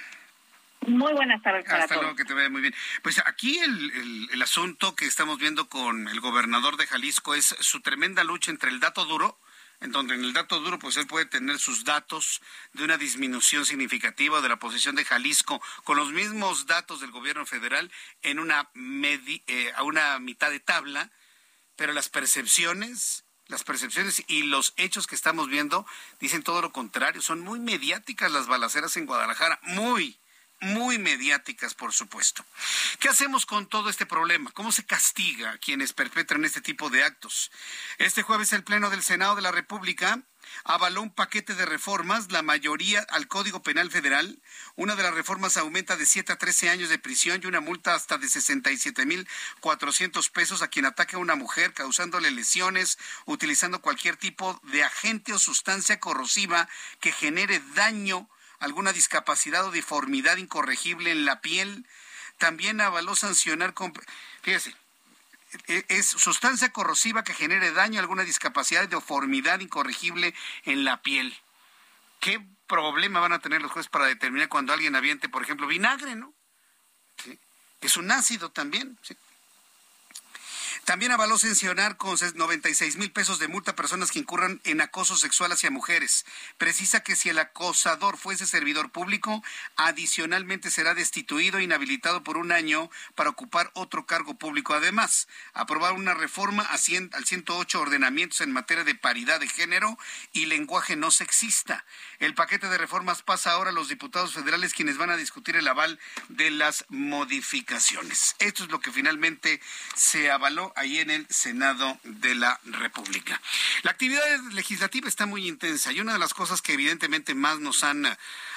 Muy buenas tardes. Hasta luego, que te vea muy bien. Pues aquí el, el, asunto que estamos viendo con el gobernador de Jalisco es su tremenda lucha entre el dato duro, en donde en el dato duro pues él puede tener sus datos de una disminución significativa de la posición de Jalisco con los mismos datos del gobierno federal en una eh, a una mitad de tabla, pero las percepciones las percepciones y los hechos que estamos viendo dicen todo lo contrario. Son muy mediáticas las balaceras en Guadalajara, muy, muy mediáticas, por supuesto. ¿Qué hacemos con todo este problema? ¿Cómo se castiga a quienes perpetran este tipo de actos? Este jueves el Pleno del Senado de la República avaló un paquete de reformas, la mayoría al Código Penal Federal. Una de las reformas aumenta de 7 a 13 años de prisión y una multa hasta de 67 mil 400 pesos a quien ataque a una mujer causándole lesiones, utilizando cualquier tipo de agente o sustancia corrosiva que genere daño, alguna discapacidad o deformidad incorregible en la piel. También avaló sancionar con... Fíjese, e, es sustancia corrosiva que genere daño, alguna discapacidad, deformidad incorregible en la piel. ¿Qué problema van a tener los jueces para determinar cuando alguien aviente, por ejemplo, vinagre, ¿no? Es un ácido también. ¿sí? También avaló sancionar con 96 mil pesos de multa a personas que incurran en acoso sexual hacia mujeres. Precisa que si el acosador fuese servidor público, adicionalmente será destituido e inhabilitado por un año para ocupar otro cargo público. Además, aprobar una reforma al 108 ordenamientos en materia de paridad de género y lenguaje no sexista. El paquete de reformas pasa ahora a los diputados federales quienes van a discutir el aval de las modificaciones. Esto es lo que finalmente se avaló ahí en el Senado de la República. La actividad legislativa está muy intensa y una de las cosas que evidentemente más nos han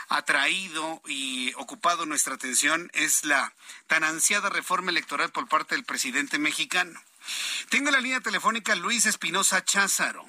atraído y ocupado nuestra atención es la tan ansiada reforma electoral por parte del presidente mexicano. Tengo la línea telefónica Luis Espinosa Cházaro.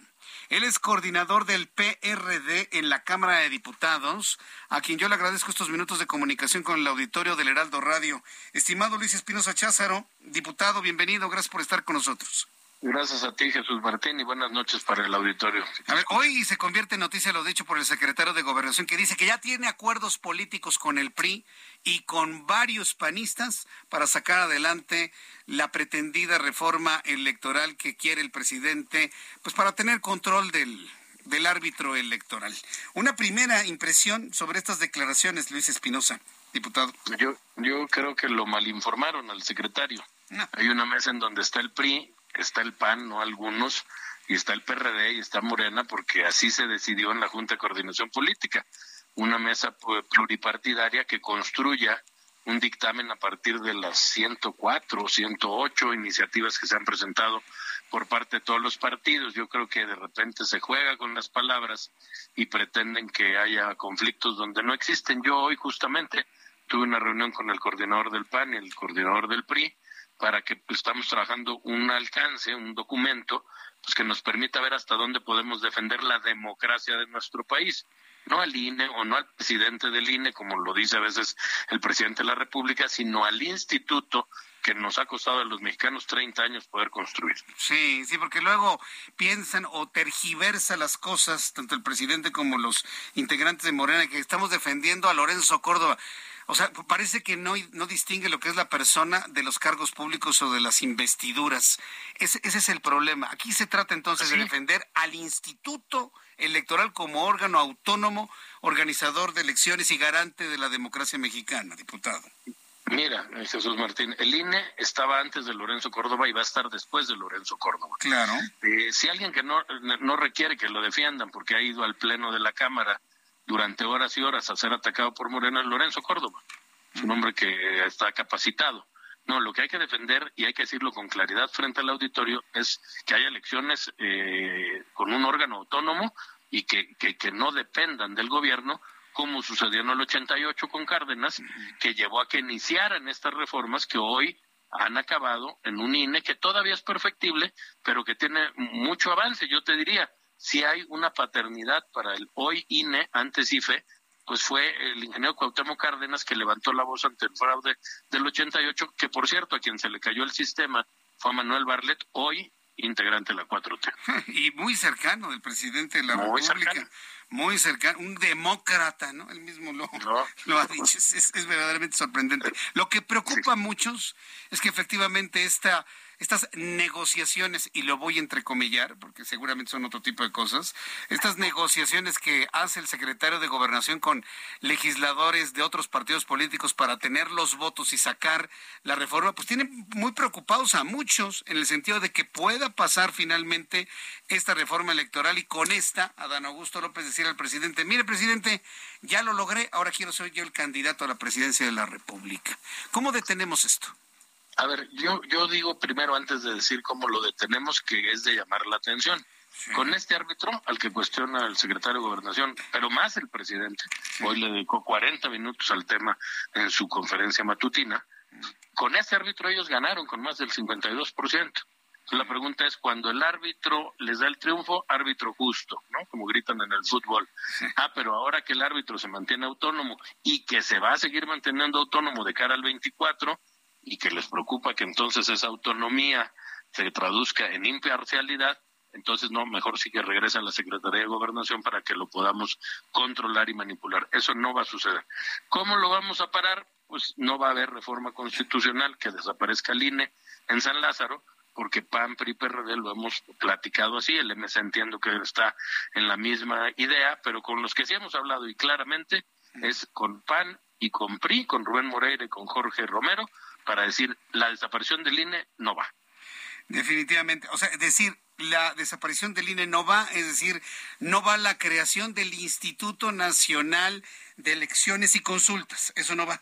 Él es coordinador del PRD en la Cámara de Diputados, a quien yo le agradezco estos minutos de comunicación con el auditorio del Heraldo Radio. Estimado Luis Espinosa Cházaro, diputado, bienvenido, gracias por estar con nosotros. Gracias a ti, Jesús Martín, y buenas noches para el auditorio. A ver, hoy se convierte en noticia lo dicho por el secretario de Gobernación, que dice que ya tiene acuerdos políticos con el PRI y con varios panistas para sacar adelante la pretendida reforma electoral que quiere el presidente, pues para tener control del, del árbitro electoral. Una primera impresión sobre estas declaraciones, Luis Espinosa, diputado. Yo, yo creo que lo malinformaron al secretario. Hay una mesa en donde está el PRI, está el PAN, no algunos, y está el PRD y está Morena, porque así se decidió en la Junta de Coordinación Política. Una mesa pluripartidaria que construya un dictamen a partir de las 104 o 108 iniciativas que se han presentado por parte de todos los partidos. Yo creo que de repente se juega con las palabras y pretenden que haya conflictos donde no existen. Yo hoy justamente tuve una reunión con el coordinador del PAN y el coordinador del PRI para que estamos trabajando un alcance, un documento, pues que nos permita ver hasta dónde podemos defender la democracia de nuestro país no al INE o no al presidente del INE, como lo dice a veces el presidente de la República, sino al instituto que nos ha costado a los mexicanos 30 años poder construir. Sí, sí, porque luego piensan o tergiversa las cosas, tanto el presidente como los integrantes de Morena, que estamos defendiendo a Lorenzo Córdoba. O sea, parece que no, no distingue lo que es la persona de los cargos públicos o de las investiduras. Ese, ese es el problema. Aquí se trata entonces de defender al instituto electoral como órgano autónomo, organizador de elecciones y garante de la democracia mexicana, diputado. Mira, Jesús Martín, el INE estaba antes de Lorenzo Córdoba y va a estar después de Lorenzo Córdoba. Claro. Eh, si alguien que no, no requiere que lo defiendan porque ha ido al pleno de la Cámara durante horas y horas a ser atacado por Moreno es Lorenzo Córdoba. Es un hombre que está capacitado. No, lo que hay que defender y hay que decirlo con claridad frente al auditorio es que haya elecciones eh, con un órgano autónomo y que, que, que, no dependan del gobierno, como sucedió en el 88 con Cárdenas, que llevó a que iniciaran estas reformas que hoy han acabado en un INE que todavía es perfectible, pero que tiene mucho avance. Yo te diría, si hay una paternidad para el hoy INE, antes IFE, pues fue el ingeniero Cuauhtémoc Cárdenas que levantó la voz ante el fraude del 88, que por cierto a quien se le cayó el sistema fue a Manuel Barlet, hoy integrante de la 4T. Y muy cercano del presidente de la muy República. Muy cercano, un demócrata, ¿no? Él mismo lo, lo ha dicho, es, verdaderamente sorprendente. Lo que preocupa a muchos es que efectivamente esta estas negociaciones, y lo voy a entrecomillar, porque seguramente son otro tipo de cosas, estas negociaciones que hace el secretario de Gobernación con legisladores de otros partidos políticos para tener los votos y sacar la reforma, pues tienen muy preocupados a muchos en el sentido de que pueda pasar finalmente esta reforma electoral y con esta, a Dan Augusto López decir al presidente, mire presidente, ya lo logré, ahora quiero ser yo el candidato a la presidencia de la República. ¿Cómo detenemos esto? A ver, yo, yo digo primero, antes de decir cómo lo detenemos, que es de llamar la atención. Con este árbitro, al que cuestiona el secretario de Gobernación, pero más el presidente, hoy le dedicó 40 minutos al tema en su conferencia matutina, con este árbitro ellos ganaron con más del 52%. La pregunta es, cuando el árbitro les da el triunfo, árbitro justo, ¿no? Como gritan en el fútbol. Ah, pero ahora que el árbitro se mantiene autónomo y que se va a seguir manteniendo autónomo de cara al 24, y que les preocupa que entonces esa autonomía se traduzca en imparcialidad, entonces no, mejor sí que regrese a la Secretaría de Gobernación para que lo podamos controlar y manipular. Eso no va a suceder. ¿Cómo lo vamos a parar? Pues no va a haber reforma constitucional que desaparezca el INE en San Lázaro, porque PAN, PRI, PRD lo hemos platicado así, el MS entiendo que está en la misma idea, pero con los que sí hemos hablado y claramente es con PAN y con PRI, con Rubén Moreira y con Jorge Romero, para decir la desaparición del INE no va. Definitivamente, o sea, decir la desaparición del INE no va, es decir, no va la creación del Instituto Nacional de Elecciones y Consultas, eso no va.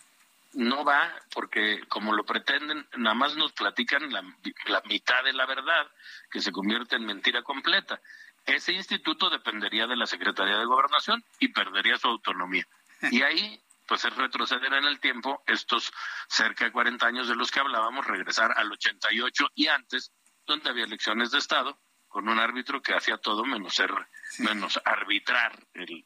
No va porque como lo pretenden, nada más nos platican la, la mitad de la verdad, que se convierte en mentira completa. Ese instituto dependería de la Secretaría de Gobernación y perdería su autonomía. Y ahí pues es retroceder en el tiempo estos cerca de 40 años de los que hablábamos, regresar al 88 y antes, donde había elecciones de Estado, con un árbitro que hacía todo menos ser, menos arbitrar el,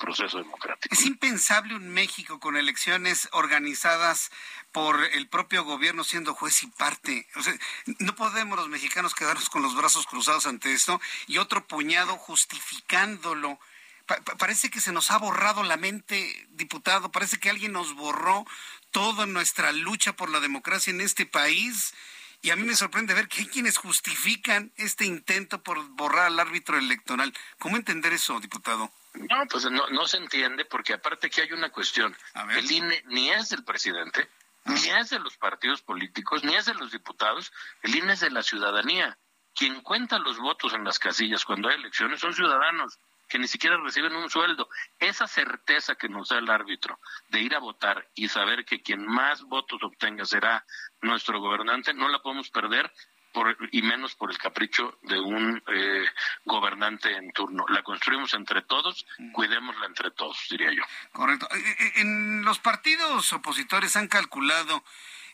proceso democrático. Es impensable un México con elecciones organizadas por el propio gobierno siendo juez y parte. O sea, no podemos los mexicanos quedarnos con los brazos cruzados ante esto y otro puñado justificándolo parece que se nos ha borrado la mente, diputado, parece que alguien nos borró toda nuestra lucha por la democracia en este país. Y a mí me sorprende ver que hay quienes justifican este intento por borrar al árbitro electoral. ¿Cómo entender eso, diputado? No, pues no, no se entiende porque aparte que hay una cuestión. El INE ni es del presidente, ni es de los partidos políticos, ni es de los diputados. El INE es de la ciudadanía. Quien cuenta los votos en las casillas cuando hay elecciones son ciudadanos que ni siquiera reciben un sueldo. Esa certeza que nos da el árbitro de ir a votar y saber que quien más votos obtenga será nuestro gobernante, no la podemos perder por, y menos por el capricho de un eh, gobernante en turno. La construimos entre todos, cuidémosla entre todos, diría yo. Correcto. Eh, eh, en los partidos opositores han calculado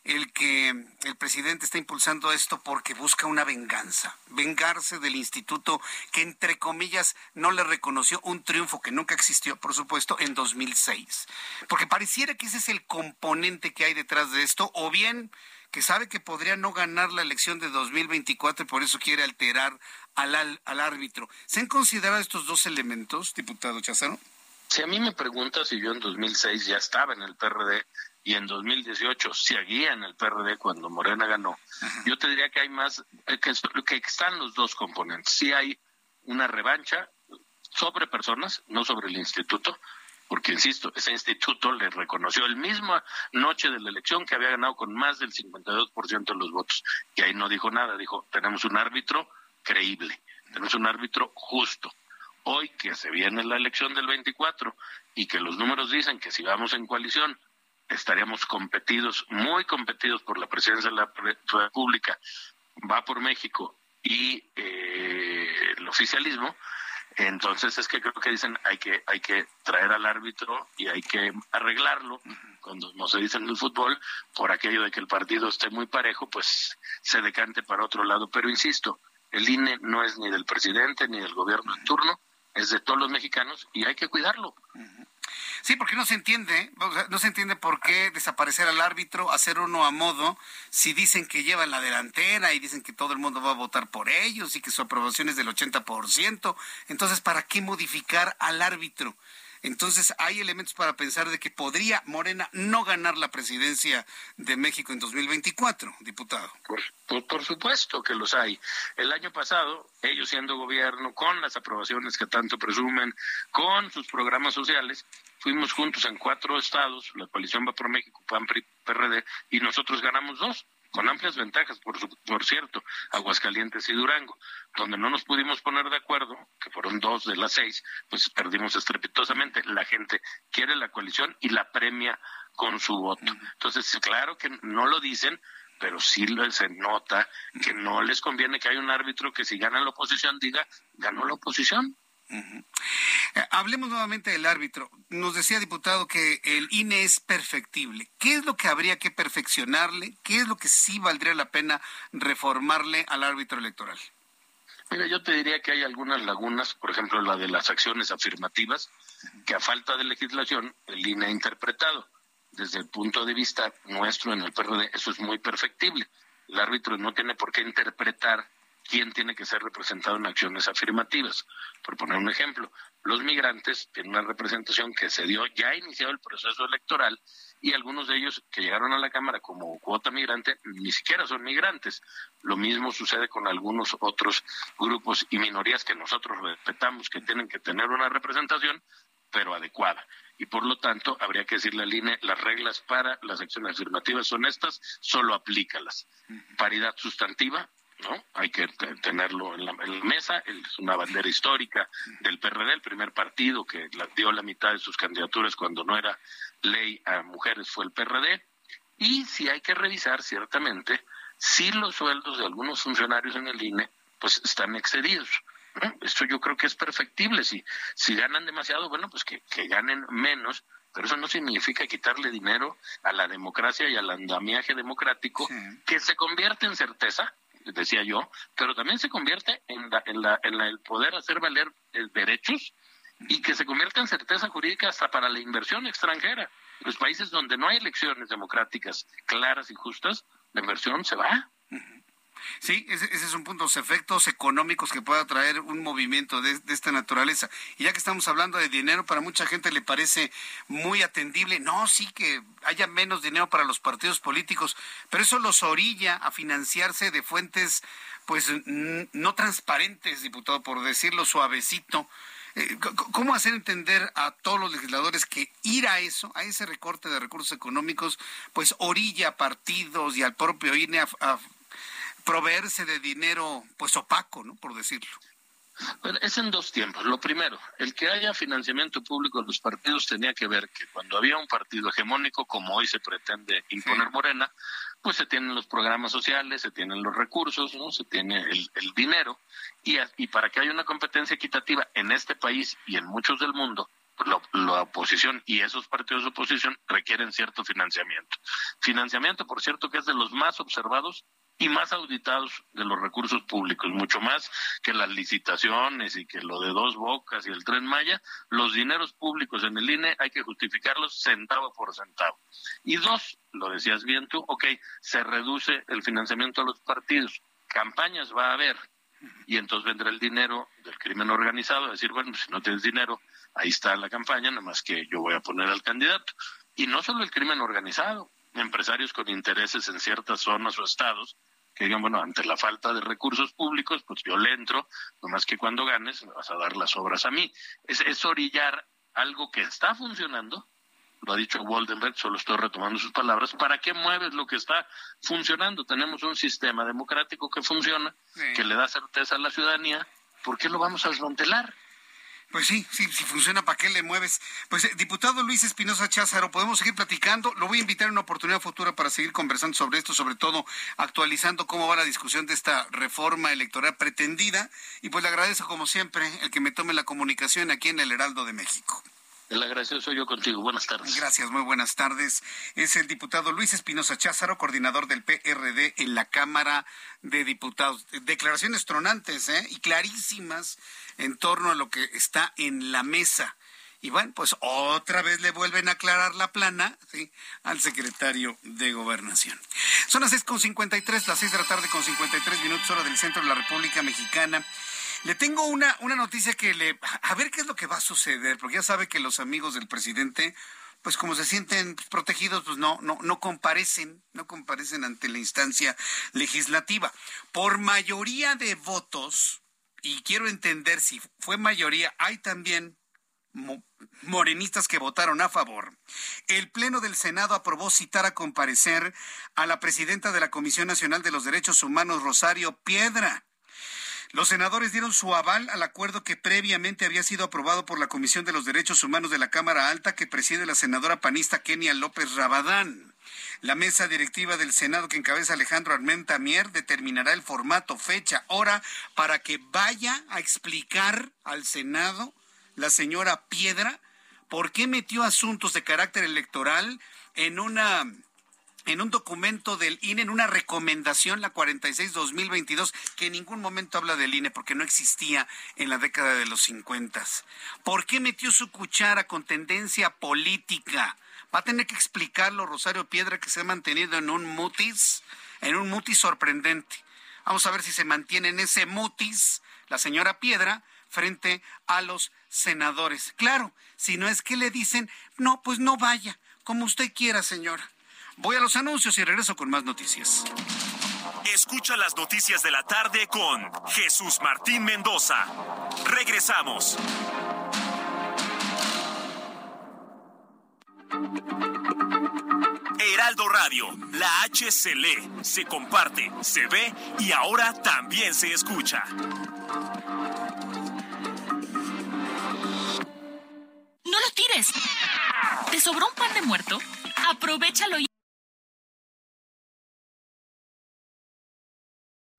el que el presidente está impulsando esto porque busca una venganza, vengarse del instituto que entre comillas no le reconoció un triunfo que nunca existió, por supuesto, en 2006. Porque pareciera que ese es el componente que hay detrás de esto, o bien que sabe que podría no ganar la elección de 2024 y por eso quiere alterar al, al árbitro. ¿Se han considerado estos dos elementos, diputado Chazaro? Si a mí me preguntas si yo en 2006 ya estaba en el PRD, y en 2018 seguía en el PRD cuando Morena ganó, yo te diría que hay más, que, que están los dos componentes. Sí hay una revancha sobre personas, no sobre el instituto, porque insisto, ese instituto le reconoció el mismo noche de la elección que había ganado con más del 52% de los votos. Y ahí no dijo nada, dijo, tenemos un árbitro creíble, tenemos un árbitro justo. Hoy que se viene la elección del 24 y que los números dicen que si vamos en coalición estaríamos competidos, muy competidos por la presidencia de la República, va por México y eh, el oficialismo, entonces es que creo que dicen hay que hay que traer al árbitro y hay que arreglarlo. Cuando no se dice en el fútbol, por aquello de que el partido esté muy parejo, pues se decante para otro lado. Pero insisto, el INE no es ni del presidente ni del gobierno en turno, es de todos los mexicanos y hay que cuidarlo. Sí, porque no se entiende, no se entiende por qué desaparecer al árbitro, hacer uno a modo, si dicen que llevan la delantera y dicen que todo el mundo va a votar por ellos y que su aprobación es del 80%. Entonces, ¿para qué modificar al árbitro? Entonces hay elementos para pensar de que podría Morena no ganar la presidencia de México en 2024, diputado. Por, por, supuesto que los hay. El año pasado, ellos siendo gobierno, con las aprobaciones que tanto presumen, con sus programas sociales, fuimos juntos en cuatro estados, la coalición va por México, PAN, PRD, y nosotros ganamos dos con amplias ventajas, por, por cierto, Aguascalientes y Durango, donde no nos pudimos poner de acuerdo, que fueron dos de las seis, pues perdimos estrepitosamente. La gente quiere la coalición y la premia con su voto. Entonces, claro que no lo dicen, pero sí se nota que no les conviene que haya un árbitro que si gana la oposición diga, ganó la oposición. Eh, hablemos nuevamente del árbitro. Nos decía, diputado, que el INE es perfectible. ¿Qué es lo que habría que perfeccionarle? ¿Qué es lo que sí valdría la pena reformarle al árbitro electoral? Mira, yo te diría que hay algunas lagunas, por ejemplo, la de las acciones afirmativas, que a falta de legislación el INE ha interpretado. Desde el punto de vista nuestro en el PRD, eso es muy perfectible. El árbitro no tiene por qué interpretar quién tiene que ser representado en acciones afirmativas. Por poner un ejemplo, los migrantes tienen una representación que se dio ya iniciado el proceso electoral y algunos de ellos que llegaron a la Cámara como cuota migrante ni siquiera son migrantes. Lo mismo sucede con algunos otros grupos y minorías que nosotros respetamos que tienen que tener una representación, pero adecuada. Y por lo tanto, habría que decirle al INE, las reglas para las acciones afirmativas son estas, solo aplícalas. Paridad sustantiva, ¿no? Hay que tenerlo en la, mesa, es una bandera histórica del PRD, el primer partido que dio la mitad de sus candidaturas cuando no era ley a mujeres fue el PRD, y si hay que revisar ciertamente si los sueldos de algunos funcionarios en el INE pues están excedidos. Esto yo creo que es perfectible, si, si ganan demasiado, bueno, pues que, ganen menos, pero eso no significa quitarle dinero a la democracia y al andamiaje democrático que se convierte en certeza decía yo, pero también se convierte en, la, en, la, en el poder hacer valer eh, derechos y que se convierte en certeza jurídica hasta para la inversión extranjera. Los países donde no hay elecciones democráticas claras y justas, la inversión se va. Sí, ese, es un punto, los efectos económicos que pueda traer un movimiento de, esta naturaleza. Y ya que estamos hablando de dinero, para mucha gente le parece muy atendible. No, sí que haya menos dinero para los partidos políticos, pero eso los orilla a financiarse de fuentes, pues, no transparentes, diputado, por decirlo suavecito. Eh, ¿Cómo hacer entender a todos los legisladores que ir a eso, a ese recorte de recursos económicos, pues orilla a partidos y al propio INE a proveerse de dinero pues opaco, ¿no? Por decirlo. es en dos tiempos. Lo primero, el que haya financiamiento público de los partidos tenía que ver que cuando había un partido hegemónico, como hoy se pretende imponer Morena, pues se tienen los programas sociales, se tienen los recursos, ¿no? se tiene el, dinero, y, y para que haya una competencia equitativa en este país y en muchos del mundo, la, oposición y esos partidos de oposición requieren cierto financiamiento. Financiamiento, por cierto, que es de los más observados y más auditados de los recursos públicos, mucho más que las licitaciones y que lo de dos bocas y el tren Maya, los dineros públicos en el INE hay que justificarlos centavo por centavo. Y dos, lo decías bien tú, ok, se reduce el financiamiento a los partidos, campañas va a haber, y entonces vendrá el dinero del crimen organizado a decir, bueno, si no tienes dinero, ahí está la campaña, nada más que yo voy a poner al candidato. Y no solo el crimen organizado, empresarios con intereses en ciertas zonas o estados que digan, bueno, ante la falta de recursos públicos, pues yo le entro, nomás que cuando ganes me vas a dar las obras a mí. Es, es orillar algo que está funcionando, lo ha dicho Waldenberg, solo estoy retomando sus palabras, ¿para qué mueves lo que está funcionando? Tenemos un sistema democrático que funciona, que le da certeza a la ciudadanía, ¿por qué lo vamos a desmantelar? Pues sí, sí, si funciona, ¿para qué le mueves? Pues, eh, diputado Luis Espinosa Cházaro, podemos seguir platicando. Lo voy a invitar en una oportunidad futura para seguir conversando sobre esto, sobre todo actualizando cómo va la discusión de esta reforma electoral pretendida. Y pues le agradezco, como siempre, el que me tome la comunicación aquí en el Heraldo de México. El agradecido soy yo contigo. Buenas tardes. Gracias, muy buenas tardes. Es el diputado Luis Espinosa Cházaro, coordinador del PRD en la Cámara de Diputados. Declaraciones tronantes ¿eh? y clarísimas en torno a lo que está en la mesa. Y bueno, pues otra vez le vuelven a aclarar la plana ¿sí? al secretario de Gobernación. Son las 6.53, las 6 de la tarde con 53 minutos hora del centro de la República Mexicana. Le tengo una, una noticia que le... A ver qué es lo que va a suceder, porque ya sabe que los amigos del presidente, pues como se sienten protegidos, pues no, no, no comparecen, no comparecen ante la instancia legislativa. Por mayoría de votos, y quiero entender si fue mayoría, hay también morenistas que votaron a favor. El Pleno del Senado aprobó citar a comparecer a la presidenta de la Comisión Nacional de los Derechos Humanos, Rosario Piedra. Los senadores dieron su aval al acuerdo que previamente había sido aprobado por la Comisión de los Derechos Humanos de la Cámara Alta que preside la senadora panista Kenia López Rabadán. La mesa directiva del Senado que encabeza Alejandro Armenta Mier determinará el formato, fecha, hora para que vaya a explicar al Senado la señora Piedra por qué metió asuntos de carácter electoral en una en un documento del INE, en una recomendación, la 46-2022, que en ningún momento habla del INE porque no existía en la década de los 50. ¿Por qué metió su cuchara con tendencia política? Va a tener que explicarlo Rosario Piedra, que se ha mantenido en un mutis, en un mutis sorprendente. Vamos a ver si se mantiene en ese mutis la señora Piedra frente a los senadores. Claro, si no es que le dicen, no, pues no vaya, como usted quiera, señora. Voy a los anuncios y regreso con más noticias. Escucha las noticias de la tarde con Jesús Martín Mendoza. Regresamos. Heraldo Radio, la H se lee, se comparte, se ve y ahora también se escucha. No lo tires. ¿Te sobró un pan de muerto? Aprovechalo y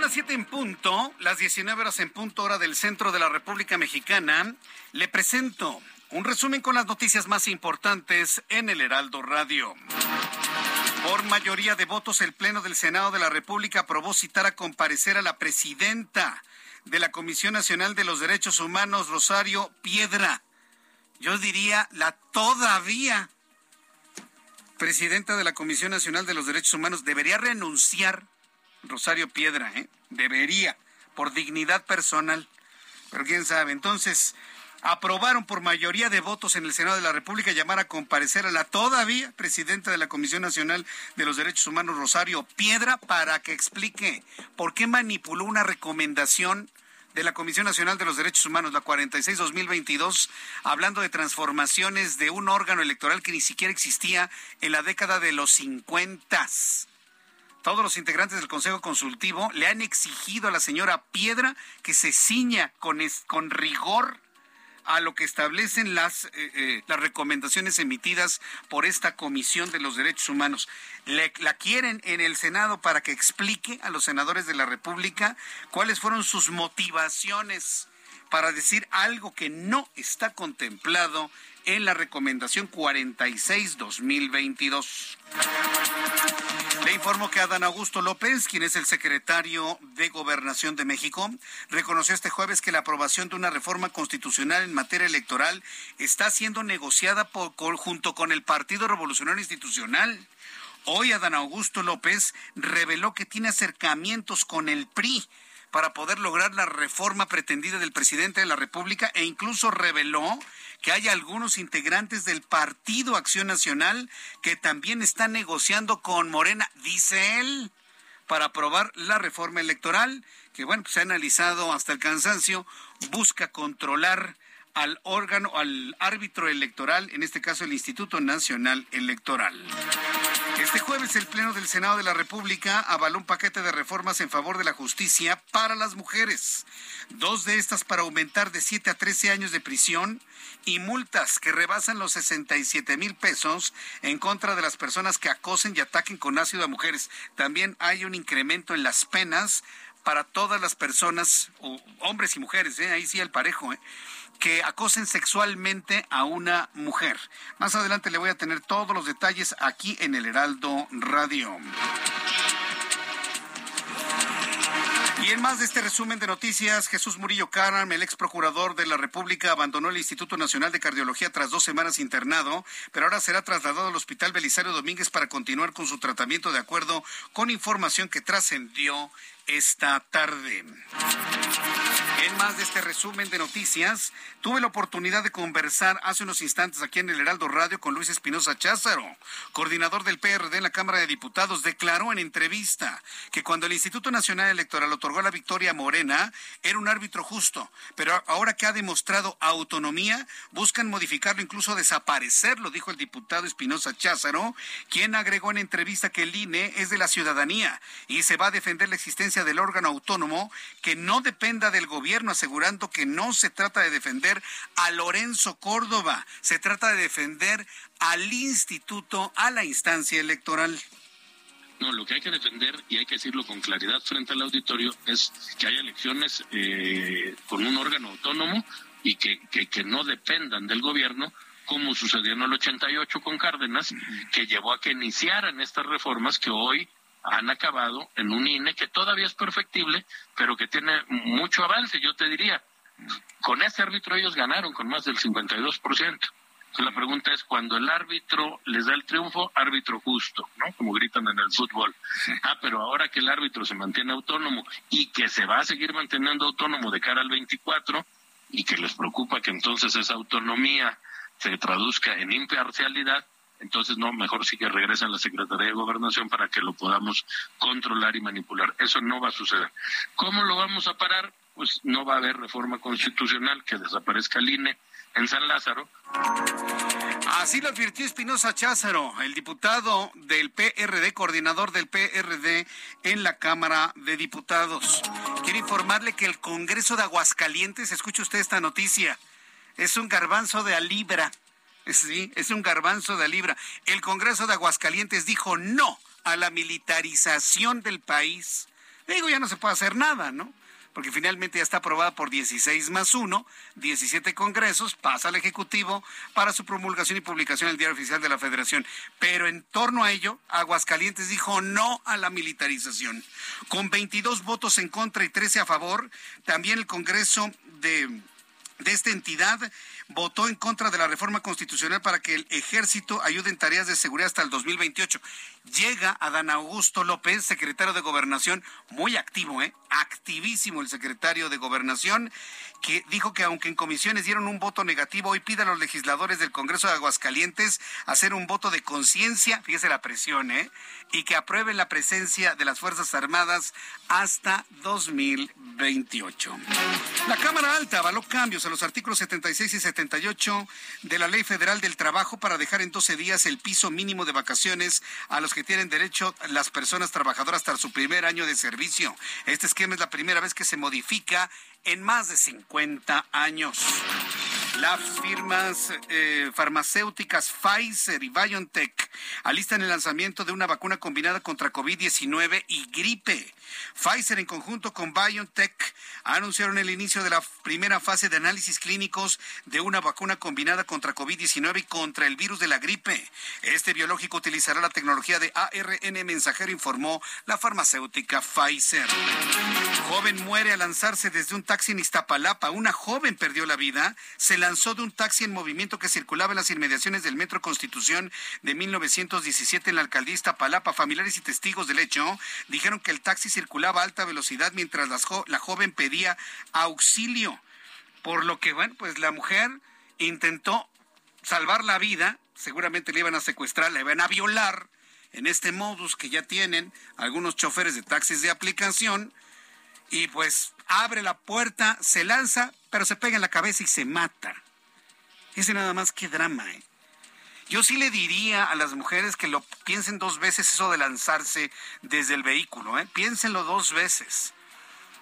Las 7 en punto, las 19 horas en punto hora del centro de la República Mexicana. Le presento un resumen con las noticias más importantes en el Heraldo Radio. Por mayoría de votos, el Pleno del Senado de la República aprobó citar a comparecer a la presidenta de la Comisión Nacional de los Derechos Humanos, Rosario Piedra. Yo diría la todavía presidenta de la Comisión Nacional de los Derechos Humanos debería renunciar Rosario Piedra, ¿eh? Debería, por dignidad personal. Pero quién sabe. Entonces, aprobaron por mayoría de votos en el Senado de la República llamar a comparecer a la todavía presidenta de la Comisión Nacional de los Derechos Humanos, Rosario Piedra, para que explique por qué manipuló una recomendación de la Comisión Nacional de los Derechos Humanos, la 46-2022, hablando de transformaciones de un órgano electoral que ni siquiera existía en la década de los 50 todos los integrantes del Consejo Consultivo le han exigido a la señora Piedra que se ciña con, con rigor a lo que establecen las, eh, eh, las recomendaciones emitidas por esta Comisión de los Derechos Humanos. la quieren en el Senado para que explique a los senadores de la República cuáles fueron sus motivaciones para decir algo que no está contemplado en la recomendación 46-2022. Le informo que Adán Augusto López, quien es el secretario de Gobernación de México, reconoció este jueves que la aprobación de una reforma constitucional en materia electoral está siendo negociada por, junto con el Partido Revolucionario Institucional. Hoy Adán Augusto López reveló que tiene acercamientos con el PRI para poder lograr la reforma pretendida del presidente de la República e incluso reveló que hay algunos integrantes del Partido Acción Nacional que también están negociando con Morena, dice él, para aprobar la reforma electoral, que bueno, pues se ha analizado hasta el cansancio, busca controlar al órgano, al árbitro electoral, en este caso el Instituto Nacional Electoral. Este jueves el Pleno del Senado de la República avaló un paquete de reformas en favor de la justicia para las mujeres. Dos de estas para aumentar de 7 a 13 años de prisión y multas que rebasan los 67 mil pesos en contra de las personas que acosen y ataquen con ácido a mujeres. También hay un incremento en las penas para todas las personas, hombres y mujeres, ¿eh? ahí sí el parejo, ¿eh? que acosen sexualmente a una mujer. Más adelante le voy a tener todos los detalles aquí en el Heraldo Radio. Y en más de este resumen de noticias, Jesús Murillo Caram, el ex procurador de la República, abandonó el Instituto Nacional de Cardiología tras dos semanas internado, pero ahora será trasladado al Hospital Belisario Domínguez para continuar con su tratamiento de acuerdo con información que trascendió esta tarde. En más de este resumen de noticias, tuve la oportunidad de conversar hace unos instantes aquí en el Heraldo Radio con Luis Espinosa Cházaro, coordinador del PRD en la Cámara de Diputados, declaró en entrevista que cuando el Instituto Nacional Electoral otorgó la victoria a Morena, era un árbitro justo, pero ahora que ha demostrado autonomía, buscan modificarlo, incluso desaparecerlo, dijo el diputado Espinosa Cházaro, quien agregó en entrevista que el INE es de la ciudadanía y se va a defender la existencia del órgano autónomo que no dependa del gobierno, asegurando que no se trata de defender a Lorenzo Córdoba, se trata de defender al instituto, a la instancia electoral. No, lo que hay que defender, y hay que decirlo con claridad frente al auditorio, es que haya elecciones eh, con un órgano autónomo y que, que, que no dependan del gobierno, como sucedió en el 88 con Cárdenas, que llevó a que iniciaran estas reformas que hoy han acabado en un INE que todavía es perfectible, pero que tiene mucho avance, yo te diría. Con ese árbitro ellos ganaron con más del 52%. Entonces la pregunta es, cuando el árbitro les da el triunfo, árbitro justo, ¿no? Como gritan en el fútbol. Ah, pero ahora que el árbitro se mantiene autónomo y que se va a seguir manteniendo autónomo de cara al 24 y que les preocupa que entonces esa autonomía se traduzca en imparcialidad, entonces no, mejor sí que regrese a la Secretaría de Gobernación para que lo podamos controlar y manipular. Eso no va a suceder. ¿Cómo lo vamos a parar? Pues no va a haber reforma constitucional que desaparezca el INE en San Lázaro. Así lo advirtió Espinosa Cházaro, el diputado del PRD, coordinador del PRD en la Cámara de Diputados. Quiero informarle que el Congreso de Aguascalientes, escuche usted esta noticia, es un garbanzo de a libra. Sí, es un garbanzo de libra. El Congreso de Aguascalientes dijo no a la militarización del país. Digo, ya no se puede hacer nada, ¿no? Porque finalmente ya está aprobada por 16 más 1, 17 congresos, pasa al Ejecutivo para su promulgación y publicación en el Diario Oficial de la Federación. Pero en torno a ello, Aguascalientes dijo no a la militarización. Con 22 votos en contra y 13 a favor, también el Congreso de, de esta entidad votó en contra de la reforma constitucional para que el ejército ayude en tareas de seguridad hasta el 2028. Llega Adán Augusto López, secretario de Gobernación, muy activo, ¿eh? Activísimo el secretario de Gobernación, que dijo que aunque en comisiones dieron un voto negativo, hoy pide a los legisladores del Congreso de Aguascalientes hacer un voto de conciencia, fíjese la presión, ¿eh? Y que aprueben la presencia de las Fuerzas Armadas hasta 2028. La Cámara Alta avaló cambios a los artículos 76 y 78 de la Ley Federal del Trabajo para dejar en 12 días el piso mínimo de vacaciones a los que tienen derecho las personas trabajadoras hasta su primer año de servicio. Este esquema es la primera vez que se modifica en más de 50 años. Las firmas eh, farmacéuticas Pfizer y BioNTech alistan el lanzamiento de una vacuna combinada contra COVID-19 y gripe. Pfizer en conjunto con BioNTech anunciaron el inicio de la primera fase de análisis clínicos de una vacuna combinada contra COVID-19 y contra el virus de la gripe. Este biológico utilizará la tecnología de ARN mensajero, informó la farmacéutica Pfizer. Joven muere al lanzarse desde un taxi en Iztapalapa. Una joven perdió la vida. Se lanzó de un taxi en movimiento que circulaba en las inmediaciones del Metro Constitución de 1917 en la alcaldía Iztapalapa. Familiares y testigos del hecho dijeron que el taxi circulaba a alta velocidad mientras la joven pedía auxilio. Por lo que, bueno, pues la mujer intentó salvar la vida. Seguramente le iban a secuestrar, le iban a violar en este modus que ya tienen algunos choferes de taxis de aplicación. Y pues abre la puerta, se lanza, pero se pega en la cabeza y se mata. Ese nada más que drama, ¿eh? Yo sí le diría a las mujeres que lo piensen dos veces eso de lanzarse desde el vehículo, ¿eh? Piénsenlo dos veces.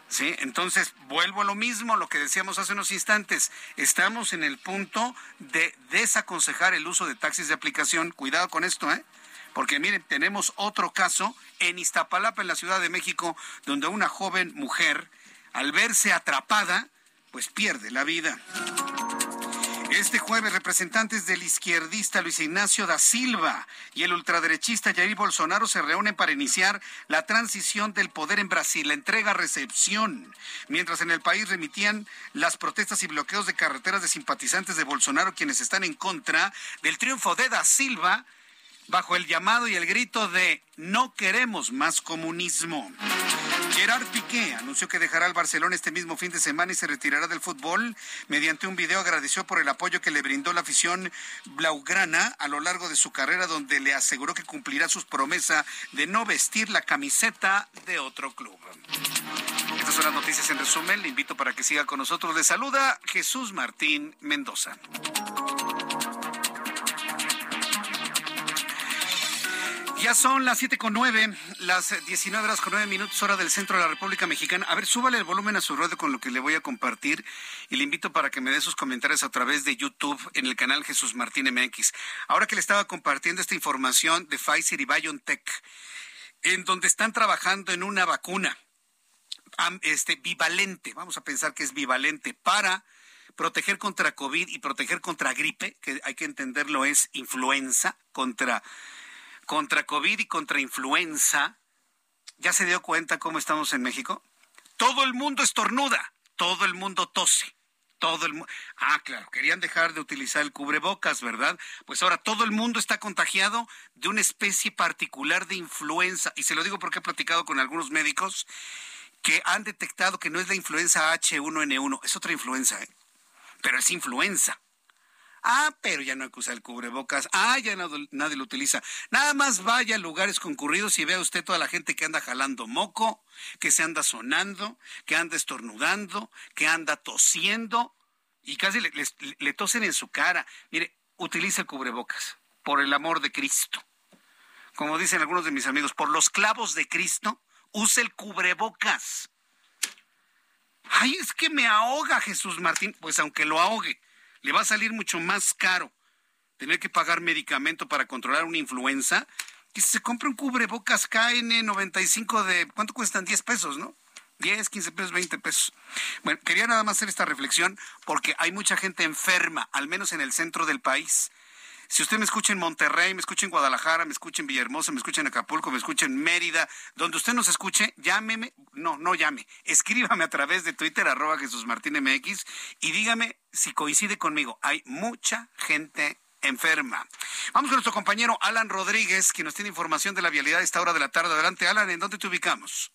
¿Sí? Entonces, vuelvo a lo mismo, lo que decíamos hace unos instantes. Estamos en el punto de desaconsejar el uso de taxis de aplicación. Cuidado con esto, ¿eh? Porque miren, tenemos otro caso en Iztapalapa, en la Ciudad de México, donde una joven mujer, al verse atrapada, pues pierde la vida. Este jueves, representantes del izquierdista Luis Ignacio da Silva y el ultraderechista Jair Bolsonaro se reúnen para iniciar la transición del poder en Brasil, la entrega-recepción. Mientras en el país remitían las protestas y bloqueos de carreteras de simpatizantes de Bolsonaro, quienes están en contra del triunfo de da Silva, bajo el llamado y el grito de no queremos más comunismo. Gerard Piqué anunció que dejará el Barcelona este mismo fin de semana y se retirará del fútbol. Mediante un video agradeció por el apoyo que le brindó la afición blaugrana a lo largo de su carrera, donde le aseguró que cumplirá sus promesas de no vestir la camiseta de otro club. Estas son las noticias en resumen. Le invito para que siga con nosotros. Le saluda Jesús Martín Mendoza. Ya son las siete con nueve, las 19 horas con nueve minutos, hora del centro de la República Mexicana. A ver, súbale el volumen a su ruedo con lo que le voy a compartir y le invito para que me dé sus comentarios a través de YouTube en el canal Jesús Martín MX. Ahora que le estaba compartiendo esta información de Pfizer y BioNTech, en donde están trabajando en una vacuna este, bivalente, vamos a pensar que es bivalente, para proteger contra COVID y proteger contra gripe, que hay que entenderlo es influenza, contra contra COVID y contra influenza, ¿ya se dio cuenta cómo estamos en México? Todo el mundo estornuda, todo el mundo tose. Todo el mundo. Ah, claro, querían dejar de utilizar el cubrebocas, ¿verdad? Pues ahora todo el mundo está contagiado de una especie particular de influenza. Y se lo digo porque he platicado con algunos médicos que han detectado que no es la influenza H1N1, es otra influenza, ¿eh? pero es influenza. Ah, pero ya no hay que usar el cubrebocas. Ah, ya nadie lo utiliza. Nada más vaya a lugares concurridos y vea usted toda la gente que anda jalando moco, que se anda sonando, que anda estornudando, que anda tosiendo y casi le, le tosen en su cara. Mire, utiliza el cubrebocas, por el amor de Cristo. Como dicen algunos de mis amigos, por los clavos de Cristo, use el cubrebocas. Ay, es que me ahoga Jesús Martín. Pues aunque lo ahogue, le va a salir mucho más caro tener que pagar medicamento para controlar una influenza que si se compra un cubrebocas KN95 de, ¿cuánto cuestan? 10 pesos, ¿no? 10, 15 pesos, 20 pesos. Bueno, quería nada más hacer esta reflexión porque hay mucha gente enferma, al menos en el centro del país. Si usted me escucha en Monterrey, me escucha en Guadalajara, me escucha en Villahermosa, me escucha en Acapulco, me escucha en Mérida, donde usted nos escuche, llámeme, no, no llame, escríbame a través de Twitter, arroba Jesús Martín MX, y dígame si coincide conmigo. Hay mucha gente enferma. Vamos con nuestro compañero Alan Rodríguez, que nos tiene información de la vialidad a esta hora de la tarde. Adelante, Alan, ¿en dónde te ubicamos?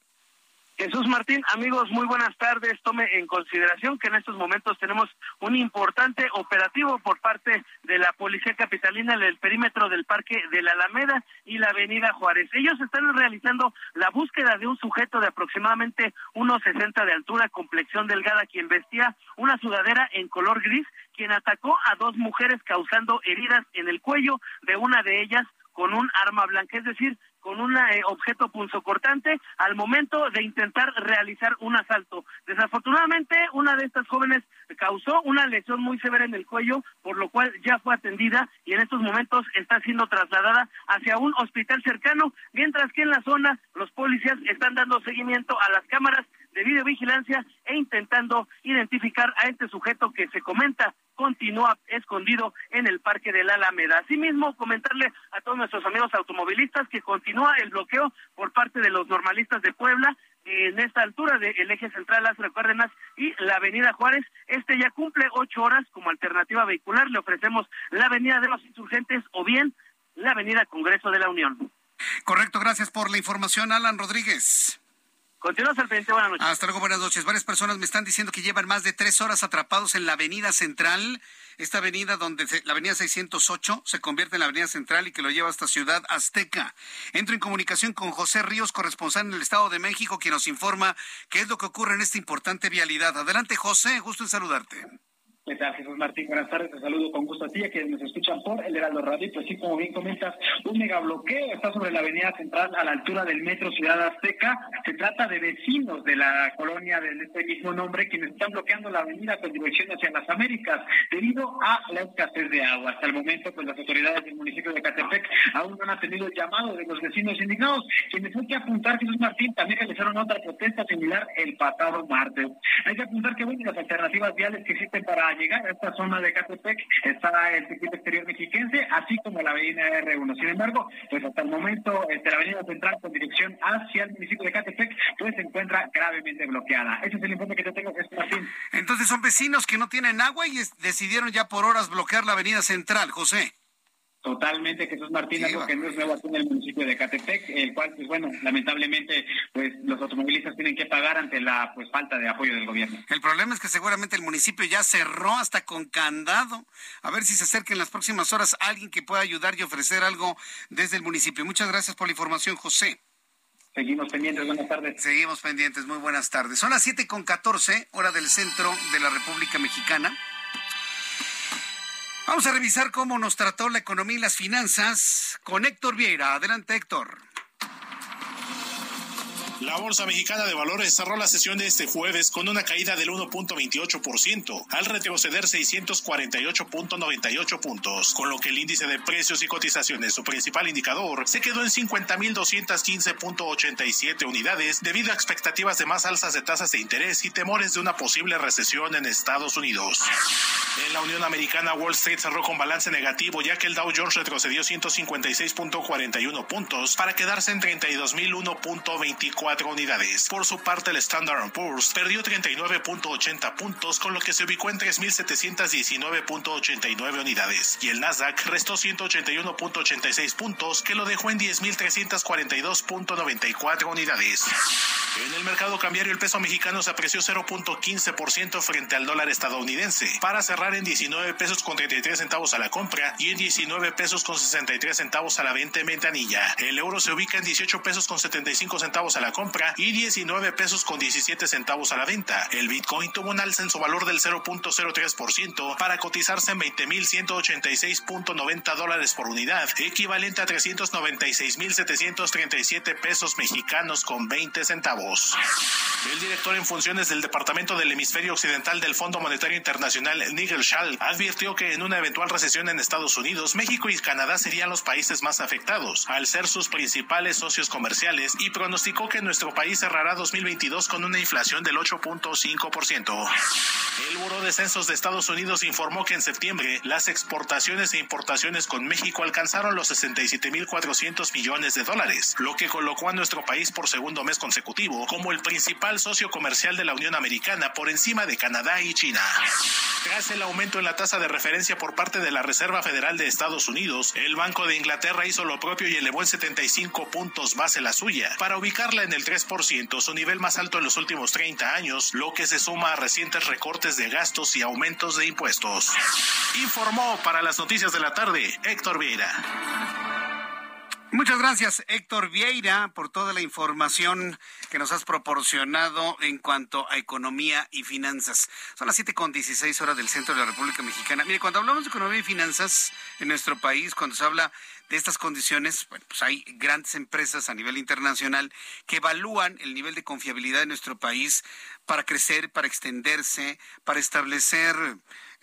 Jesús Martín, amigos, muy buenas tardes. Tome en consideración que en estos momentos tenemos un importante operativo por parte de la Policía Capitalina en el perímetro del Parque de la Alameda y la Avenida Juárez. Ellos están realizando la búsqueda de un sujeto de aproximadamente 1,60 de altura, complexión delgada, quien vestía una sudadera en color gris, quien atacó a dos mujeres causando heridas en el cuello de una de ellas con un arma blanca, es decir, con un eh, objeto punzocortante al momento de intentar realizar un asalto. Desafortunadamente, una de estas jóvenes causó una lesión muy severa en el cuello, por lo cual ya fue atendida y en estos momentos está siendo trasladada hacia un hospital cercano, mientras que en la zona los policías están dando seguimiento a las cámaras de videovigilancia e intentando identificar a este sujeto que se comenta continúa escondido en el Parque de la Alameda. Asimismo, comentarle a todos nuestros amigos automovilistas que continúa el bloqueo por parte de los normalistas de Puebla en esta altura del eje central Lázaro Cárdenas y la avenida Juárez. Este ya cumple ocho horas como alternativa vehicular. Le ofrecemos la avenida de los insurgentes o bien la avenida Congreso de la Unión. Correcto, gracias por la información, Alan Rodríguez. Continuamos al frente, buenas noches. Hasta luego, buenas noches. Varias personas me están diciendo que llevan más de tres horas atrapados en la avenida central, esta avenida donde la avenida 608 se convierte en la avenida central y que lo lleva hasta Ciudad Azteca. Entro en comunicación con José Ríos, corresponsal en el Estado de México, quien nos informa qué es lo que ocurre en esta importante vialidad. Adelante, José, gusto en saludarte. ¿Qué Jesús Martín? Buenas tardes, te saludo con gusto a ti, a quienes nos escuchan por el Heraldo Radio. Pues sí, como bien comentas, un megabloqueo está sobre la avenida central a la altura del metro Ciudad Azteca. Se trata de vecinos de la colonia de este mismo nombre quienes están bloqueando la avenida con dirección hacia las Américas debido a la escasez de agua. Hasta el momento, pues las autoridades del municipio de Catepec aún no han atendido el llamado de los vecinos indignados, quienes hay que apuntar, Jesús Martín, también realizaron otra protesta similar el pasado martes. Hay que apuntar que, bueno, las alternativas viales que existen para llegar a esta zona de Catepec está el circuito exterior mexiquense, así como la avenida R1. Sin embargo, pues hasta el momento este, la avenida central con dirección hacia el municipio de Catepec pues se encuentra gravemente bloqueada. Ese es el informe que te tengo, Jesús Martín. Entonces son vecinos que no tienen agua y decidieron ya por horas bloquear la avenida central, José. Totalmente, Jesús Martín, algo que no es nuevo aquí en el municipio de Catepec, el cual, pues bueno, lamentablemente, pues los automovilistas tienen que pagar ante la pues falta de apoyo del gobierno. El problema es que seguramente el municipio ya cerró hasta con candado. A ver si se acerca en las próximas horas alguien que pueda ayudar y ofrecer algo desde el municipio. Muchas gracias por la información, José. Seguimos pendientes, buenas tardes. Seguimos pendientes, muy buenas tardes. Son las siete con catorce, hora del centro de la República Mexicana. Vamos a revisar cómo nos trató la economía y las finanzas con Héctor Vieira. Adelante, Héctor. La Bolsa Mexicana de Valores cerró la sesión de este jueves con una caída del 1.28% al retroceder 648.98 puntos, con lo que el índice de precios y cotizaciones, su principal indicador, se quedó en 50.215.87 unidades debido a expectativas de más alzas de tasas de interés y temores de una posible recesión en Estados Unidos. En la Unión Americana, Wall Street cerró con balance negativo ya que el Dow Jones retrocedió 156.41 puntos para quedarse en 32.001.24 unidades. Por su parte, el Standard Poor's perdió 39.80 puntos, con lo que se ubicó en 3.719.89 unidades. Y el Nasdaq restó 181.86 puntos, que lo dejó en 10.342.94 unidades. En el mercado cambiario, el peso mexicano se apreció 0.15% frente al dólar estadounidense, para cerrar en 19 pesos con 33 centavos a la compra y en 19 pesos con 63 centavos a la venta en ventanilla. El euro se ubica en 18 pesos con 75 centavos a la compra y 19 pesos con 17 centavos a la venta. El Bitcoin tuvo un alza en su valor del 0.03% para cotizarse en 20.186.90 dólares por unidad, equivalente a 396.737 pesos mexicanos con 20 centavos. El director en funciones del Departamento del Hemisferio Occidental del Fondo Monetario Internacional, Nigel Schall, advirtió que en una eventual recesión en Estados Unidos, México y Canadá serían los países más afectados, al ser sus principales socios comerciales, y pronosticó que nuestro país cerrará 2022 con una inflación del 8.5%. El Buró de Censos de Estados Unidos informó que en septiembre las exportaciones e importaciones con México alcanzaron los 67.400 millones de dólares, lo que colocó a nuestro país por segundo mes consecutivo como el principal socio comercial de la Unión Americana por encima de Canadá y China. Tras el aumento en la tasa de referencia por parte de la Reserva Federal de Estados Unidos, el Banco de Inglaterra hizo lo propio y elevó en 75 puntos base la suya para ubicarla en el 3%, su nivel más alto en los últimos 30 años, lo que se suma a recientes recortes de gastos y aumentos de impuestos. Informó para las noticias de la tarde Héctor Vieira. Muchas gracias, Héctor Vieira, por toda la información que nos has proporcionado en cuanto a economía y finanzas. Son las siete con dieciséis horas del centro de la República Mexicana. Mire, cuando hablamos de economía y finanzas en nuestro país, cuando se habla de estas condiciones, bueno, pues hay grandes empresas a nivel internacional que evalúan el nivel de confiabilidad de nuestro país para crecer, para extenderse, para establecer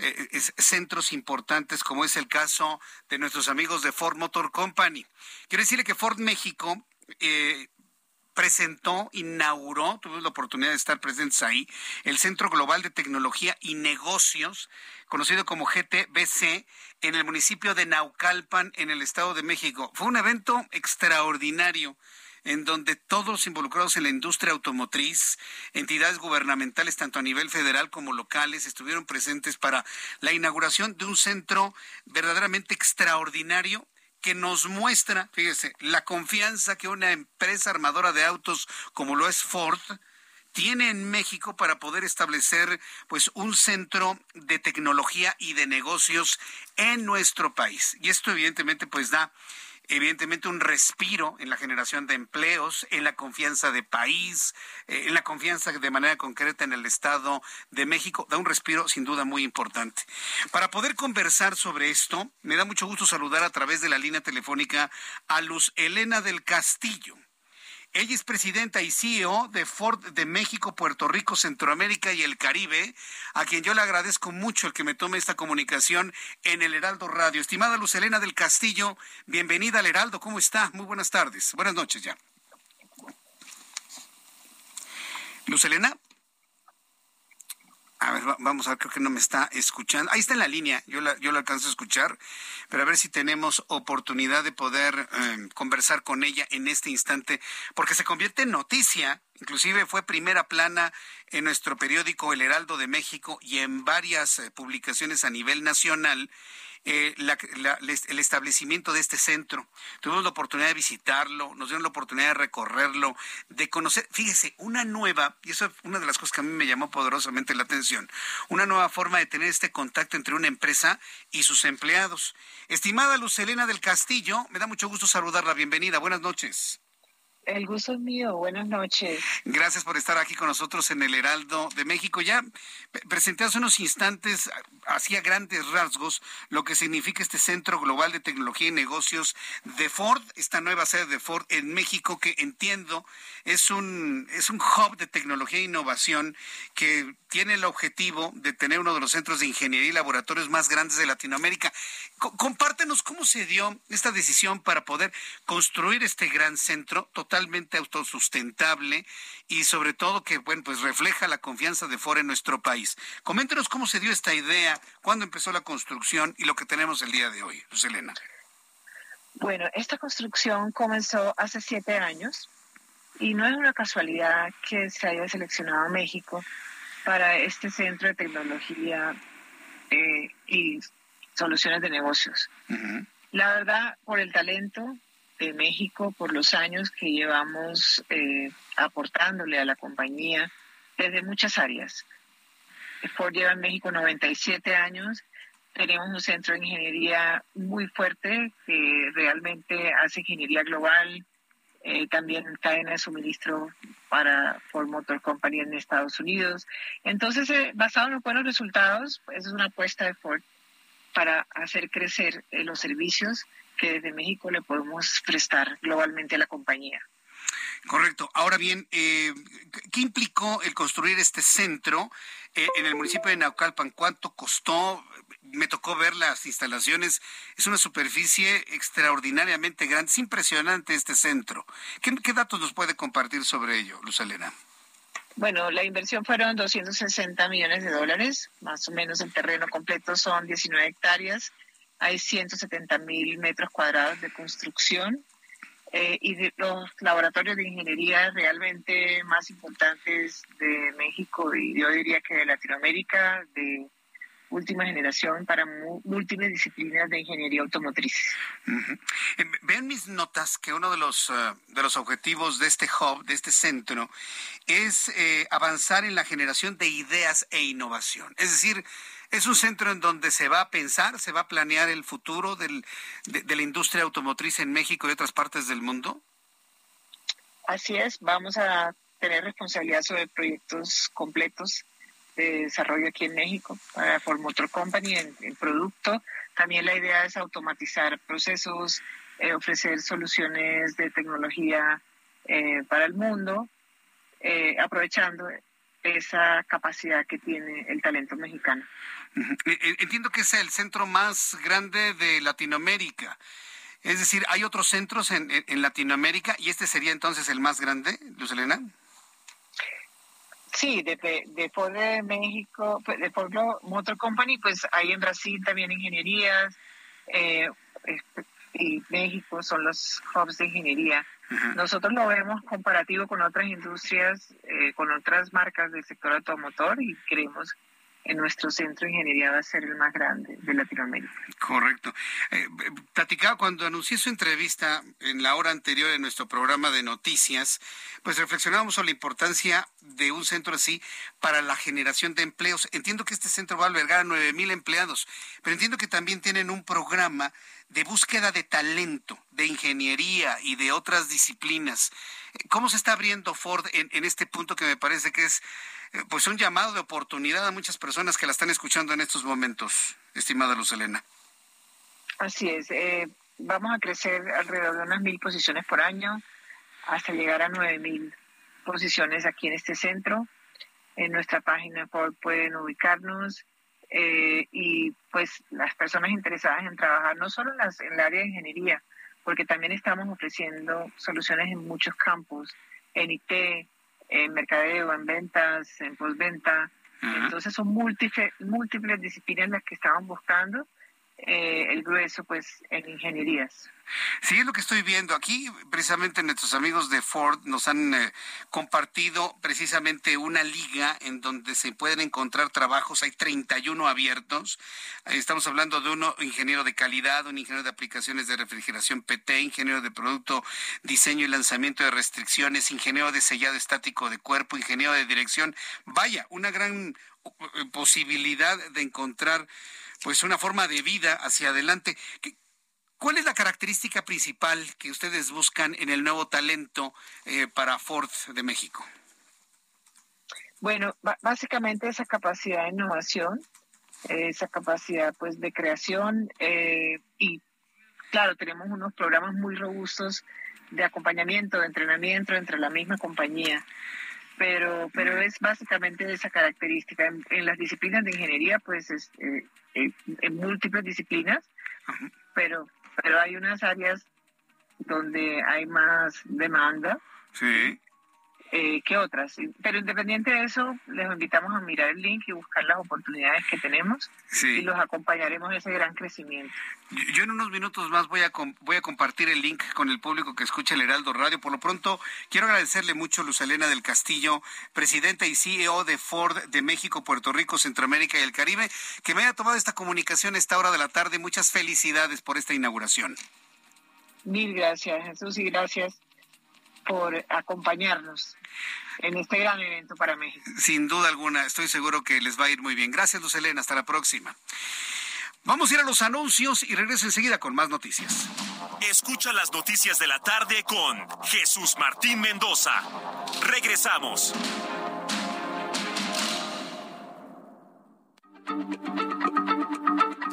eh, centros importantes, como es el caso de nuestros amigos de Ford Motor Company. Quiero decirle que Ford México eh, presentó, inauguró, tuve la oportunidad de estar presentes ahí, el Centro Global de Tecnología y Negocios, conocido como GTBC, en el municipio de Naucalpan, en el Estado de México. Fue un evento extraordinario en donde todos involucrados en la industria automotriz, entidades gubernamentales tanto a nivel federal como locales, estuvieron presentes para la inauguración de un centro verdaderamente extraordinario que nos muestra, fíjese, la confianza que una empresa armadora de autos como lo es Ford tiene en México para poder establecer pues un centro de tecnología y de negocios en nuestro país. Y esto evidentemente pues da evidentemente un respiro en la generación de empleos, en la confianza de país, eh, en la confianza de manera concreta en el Estado de México, da un respiro sin duda muy importante. Para poder conversar sobre esto, me da mucho gusto saludar a través de la línea telefónica a Luz Elena del Castillo. Ella es presidenta y CEO de Ford de México, Puerto Rico, Centroamérica y el Caribe, a quien yo le agradezco mucho el que me tome esta comunicación en el Heraldo Radio. Estimada Luz Elena del Castillo, bienvenida al Heraldo. ¿Cómo está? Muy buenas tardes. Buenas noches ya. Luz Elena. A ver, vamos a ver, creo que no me está escuchando. Ahí está en la línea, yo la, yo la alcanzo a escuchar, pero a ver si tenemos oportunidad de poder eh, conversar con ella en este instante, porque se convierte en noticia, inclusive fue primera plana en nuestro periódico El Heraldo de México y en varias eh, publicaciones a nivel nacional eh, el establecimiento de este centro. Tuvimos la oportunidad de visitarlo, nos dieron la oportunidad de recorrerlo, de conocer, fíjese, una nueva, y eso es una de las cosas que a mí me llamó poderosamente la atención, una nueva forma de tener este contacto entre una empresa y sus empleados. Estimada Luz Elena del Castillo, me da mucho gusto saludarla. Bienvenida, buenas noches. El gusto es mío. Buenas noches. Gracias por estar aquí con nosotros en el Heraldo de México. Ya presenté hace unos instantes, hacía grandes rasgos, lo que significa este Centro Global de Tecnología y Negocios de Ford, esta nueva sede de Ford en México, que entiendo es un, es un hub de tecnología e innovación que tiene el objetivo de tener uno de los centros de ingeniería y laboratorios más grandes de Latinoamérica. compártenos cómo se dio esta decisión para poder construir este gran centro totalmente autosustentable y sobre todo que bueno pues refleja la confianza de Ford en nuestro país. Coméntenos cómo se dio esta idea, cuándo empezó la construcción y lo que tenemos el día de hoy, Luz Elena. Bueno, esta construcción comenzó hace siete años y no es una casualidad que se haya seleccionado México para este centro de tecnología eh, y soluciones de negocios. La verdad, por el talento de México, por los años que llevamos eh, aportándole a la compañía desde muchas áreas. Ford lleva en México 97 años. Tenemos un centro de ingeniería muy fuerte que realmente hace ingeniería global, eh, también cadena de suministro para Ford Motor Company en Estados Unidos. Entonces, eh, basado en los buenos resultados, pues, es una apuesta de Ford para hacer crecer eh, los servicios que desde México le podemos prestar globalmente a la compañía. Correcto. Ahora bien, ¿qué implicó el construir este centro en el municipio de Naucalpan? ¿Cuánto costó? me tocó ver las instalaciones. Es una superficie extraordinariamente grande. Es impresionante este centro. ¿Qué, datos nos puede compartir sobre ello, Luz Elena? Bueno, la inversión fueron 260 millones de dólares, más o menos el terreno completo son 19 hectáreas, hay 170 mil metros cuadrados de construcción eh, y los laboratorios de ingeniería realmente más importantes de México y yo diría que de Latinoamérica, de última generación para múltiples disciplinas de ingeniería automotriz. Eh, vean mis notas que uno de los, eh, de los objetivos de este hub, de este centro, es eh, avanzar en la generación de ideas e innovación. Es decir, ¿Es un centro en donde se va a pensar, se va a planear el futuro de, la industria automotriz en México y otras partes del mundo? Así es, vamos a tener responsabilidad sobre proyectos completos de desarrollo aquí en México para Ford Motor Company en, producto. También la idea es automatizar procesos, eh, ofrecer soluciones de tecnología eh, para el mundo, eh, aprovechando esa capacidad que tiene el talento mexicano. E, e, entiendo que es el centro más grande de Latinoamérica. Es decir, ¿hay otros centros en, en Latinoamérica y este sería entonces el más grande, Luz Elena? Sí, de, de Ford de México, pues, de Motor Company, pues hay en Brasil también ingenierías eh, y México son los hubs de ingeniería. Nosotros lo vemos comparativo con otras industrias, eh, con otras marcas del sector automotor y creemos en nuestro centro de ingeniería va a ser el más grande de Latinoamérica. Correcto. Eh, platicaba cuando anuncié su entrevista en la hora anterior en nuestro programa de noticias, pues reflexionábamos sobre la importancia de un centro así para la generación de empleos. Entiendo que este centro va a albergar a nueve mil empleados, pero entiendo que también tienen un programa de búsqueda de talento, de ingeniería y de otras disciplinas. ¿Cómo se está abriendo Ford en, este punto que me parece que es eh, pues un llamado de oportunidad a muchas personas que la están escuchando en estos momentos, estimada Luz Elena. Así es, eh, vamos a crecer alrededor de unas mil posiciones por año hasta llegar a nueve mil posiciones aquí en este centro. En nuestra página pueden ubicarnos eh, y pues las personas interesadas en trabajar no solo en, las, en el área de ingeniería, porque también estamos ofreciendo soluciones en muchos campos, en IT, en mercadeo, en ventas, en postventa. Entonces son múltiples, múltiples disciplinas las que estaban buscando eh, el grueso pues en ingenierías. Sí, es lo que estoy viendo. Aquí precisamente nuestros amigos de Ford nos han eh, compartido precisamente una liga en donde se pueden encontrar trabajos. Hay 31 abiertos. Estamos hablando de uno ingeniero de calidad, un ingeniero de aplicaciones de refrigeración PT, ingeniero de producto, diseño y lanzamiento de restricciones, ingeniero de sellado estático de cuerpo, ingeniero de dirección. Vaya, una gran eh, posibilidad de encontrar pues una forma de vida hacia adelante. ¿Cuál es la característica principal que ustedes buscan en el nuevo talento eh, para Ford de México? Bueno, básicamente esa capacidad de innovación, esa capacidad pues de creación eh, y claro, tenemos unos programas muy robustos de acompañamiento, de entrenamiento entre la misma compañía pero pero es básicamente esa característica. En, las disciplinas de ingeniería, pues es, eh, eh, en múltiples disciplinas, pero pero hay unas áreas donde hay más demanda. Sí. Eh, que otras. Pero independiente de eso, les invitamos a mirar el link y buscar las oportunidades que tenemos y los acompañaremos en ese gran crecimiento. Yo en unos minutos más voy a, voy a compartir el link con el público que escucha el Heraldo Radio. Por lo pronto, quiero agradecerle mucho a Luz Elena del Castillo, presidenta y CEO de Ford de México, Puerto Rico, Centroamérica y el Caribe, que me haya tomado esta comunicación a esta hora de la tarde. Muchas felicidades por esta inauguración. Mil gracias, Jesús, y gracias por acompañarnos en este gran evento para México. Sin duda alguna, estoy seguro que les va a ir muy bien. Gracias, Luz Elena. Hasta la próxima. Vamos a ir a los anuncios y regreso enseguida con más noticias. Escucha las noticias de la tarde con Jesús Martín Mendoza. Regresamos.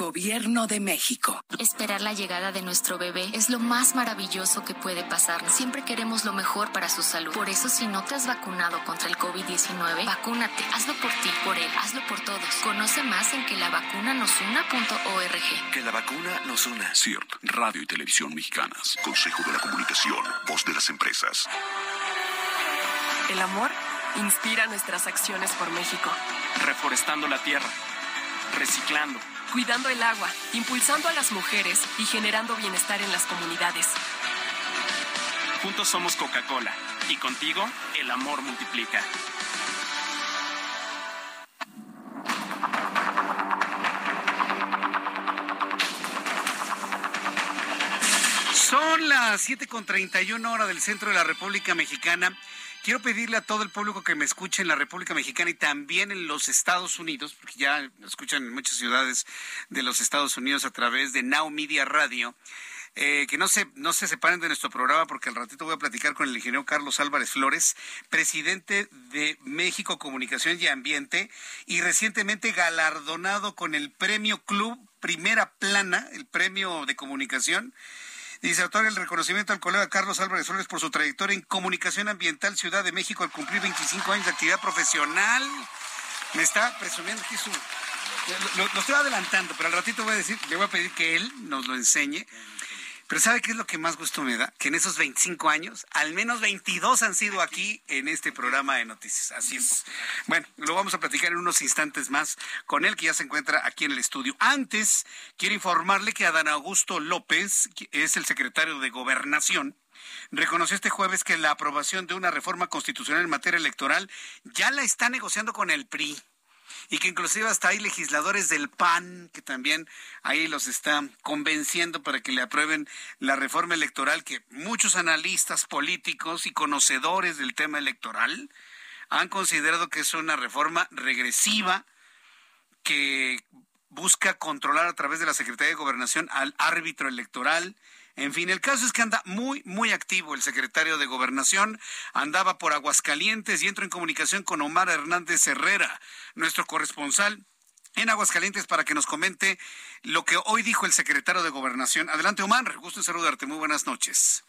Gobierno de México. Esperar la llegada de nuestro bebé es lo más maravilloso que puede pasar. Siempre queremos lo mejor para su salud. Por eso, si no te has vacunado contra el COVID-19, vacúnate. Hazlo por ti, por él, hazlo por todos. Conoce más en que la vacuna nos una.org. Que la vacuna nos una. CIRT, Radio y Televisión Mexicanas. Consejo de la Comunicación, voz de las empresas. El amor inspira nuestras acciones por México. Reforestando la tierra, reciclando cuidando el agua, impulsando a las mujeres y generando bienestar en las comunidades. Juntos somos Coca-Cola y contigo el amor multiplica. Son las 7.31 hora del centro de la República Mexicana. Quiero pedirle a todo el público que me escuche en la República Mexicana y también en los Estados Unidos, porque ya me escuchan en muchas ciudades de los Estados Unidos a través de Now Media Radio. Eh, que no se, no se separen de nuestro programa porque al ratito voy a platicar con el ingeniero Carlos Álvarez Flores, presidente de México Comunicación y Ambiente y recientemente galardonado con el premio Club Primera Plana, el premio de comunicación y se otorga el reconocimiento al colega Carlos Álvarez Flores por su trayectoria en comunicación ambiental Ciudad de México al cumplir 25 años de actividad profesional. Me está presumiendo que su... Lo, lo, estoy adelantando, pero al ratito voy a decir, le voy a pedir que él nos lo enseñe. Pero ¿sabe qué es lo que más gusto me da? Que en esos 25 años, al menos 22 han sido aquí en este programa de noticias. Así es. Bueno, lo vamos a platicar en unos instantes más con él, que ya se encuentra aquí en el estudio. Antes, quiero informarle que Adán Augusto López, que es el secretario de Gobernación, reconoció este jueves que la aprobación de una reforma constitucional en materia electoral ya la está negociando con el PRI y que inclusive hasta hay legisladores del PAN que también ahí los está convenciendo para que le aprueben la reforma electoral que muchos analistas políticos y conocedores del tema electoral han considerado que es una reforma regresiva que busca controlar a través de la Secretaría de Gobernación al árbitro electoral en fin, el caso es que anda muy, muy activo el secretario de Gobernación. Andaba por Aguascalientes y entro en comunicación con Omar Hernández Herrera, nuestro corresponsal en Aguascalientes para que nos comente lo que hoy dijo el secretario de Gobernación. Adelante, Omar. Gusto en saludarte. Muy buenas noches.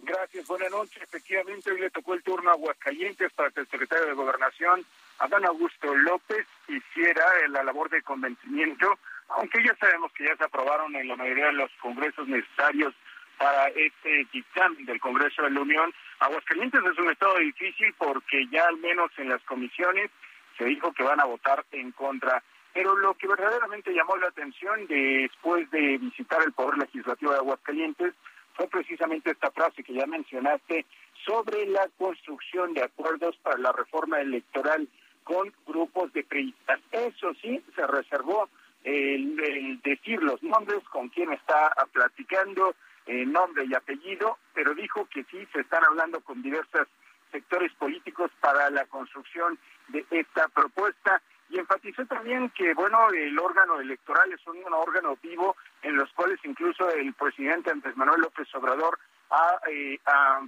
Gracias, buenas noches. Efectivamente, hoy le tocó el turno a Aguascalientes para que el secretario de Gobernación, Adán Augusto López, hiciera la labor de convencimiento aunque ya sabemos que ya se aprobaron en la mayoría de los congresos necesarios para este dictamen del Congreso de la Unión, Aguascalientes es un estado difícil porque ya al menos en las comisiones se dijo que van a votar en contra. Pero lo que verdaderamente llamó la atención después de visitar el Poder Legislativo de Aguascalientes fue precisamente esta frase que ya mencionaste sobre la construcción de acuerdos para la reforma electoral con grupos de periodistas. Eso sí, se reservó el, decir los nombres, con quién está platicando, eh, nombre y apellido, pero dijo que sí se están hablando con diversos sectores políticos para la construcción de esta propuesta. Y enfatizó también que bueno el órgano electoral es un, órgano vivo en los cuales incluso el presidente Andrés Manuel López Obrador ha, eh,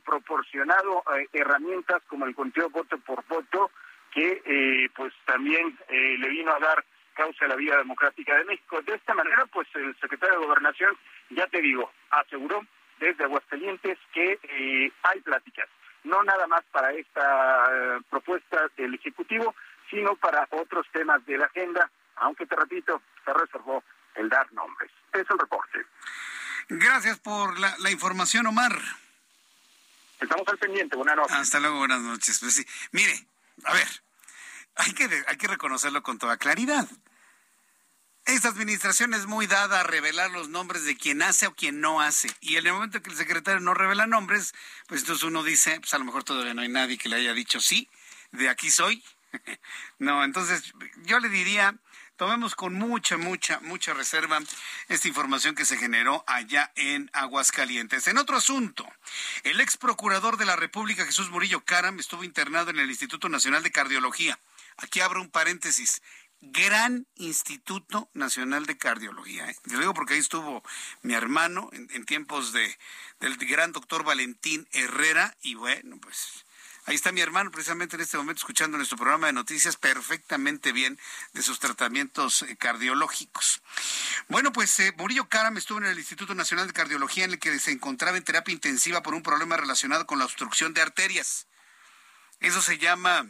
proporcionado eh, herramientas como el conteo voto por voto que pues también le vino a dar causa la vida democrática de México. De esta manera, pues el secretario de Gobernación, ya te digo, aseguró desde Aguascalientes que eh, hay pláticas, no nada más para esta eh, propuesta del Ejecutivo, sino para otros temas de la agenda, aunque te repito, se reservó el dar nombres. Es el reporte. Gracias por la, la información, Omar. Estamos al pendiente. Buenas noches. Hasta luego, buenas noches. Pues sí. Mire, a ver, hay que, hay que reconocerlo con toda claridad. Esta administración es muy dada a revelar los nombres de quien hace o quien no hace. Y en el momento que el secretario no revela nombres, pues entonces uno dice, pues a lo mejor todavía no hay nadie que le haya dicho sí, de aquí soy. no, entonces yo le diría, tomemos con mucha, mucha, mucha reserva esta información que se generó allá en Aguascalientes. En otro asunto, el ex procurador de la República, Jesús Murillo Caram, estuvo internado en el Instituto Nacional de Cardiología. Aquí abro un paréntesis. Gran Instituto Nacional de Cardiología. ¿eh? Lo digo porque ahí estuvo mi hermano en, tiempos de, del gran doctor Valentín Herrera y bueno, pues Ahí está mi hermano precisamente en este momento escuchando nuestro programa de noticias perfectamente bien de sus tratamientos eh, cardiológicos. Bueno, pues eh, Murillo Karam estuvo en el Instituto Nacional de Cardiología en el que se encontraba en terapia intensiva por un problema relacionado con la obstrucción de arterias. Eso se llama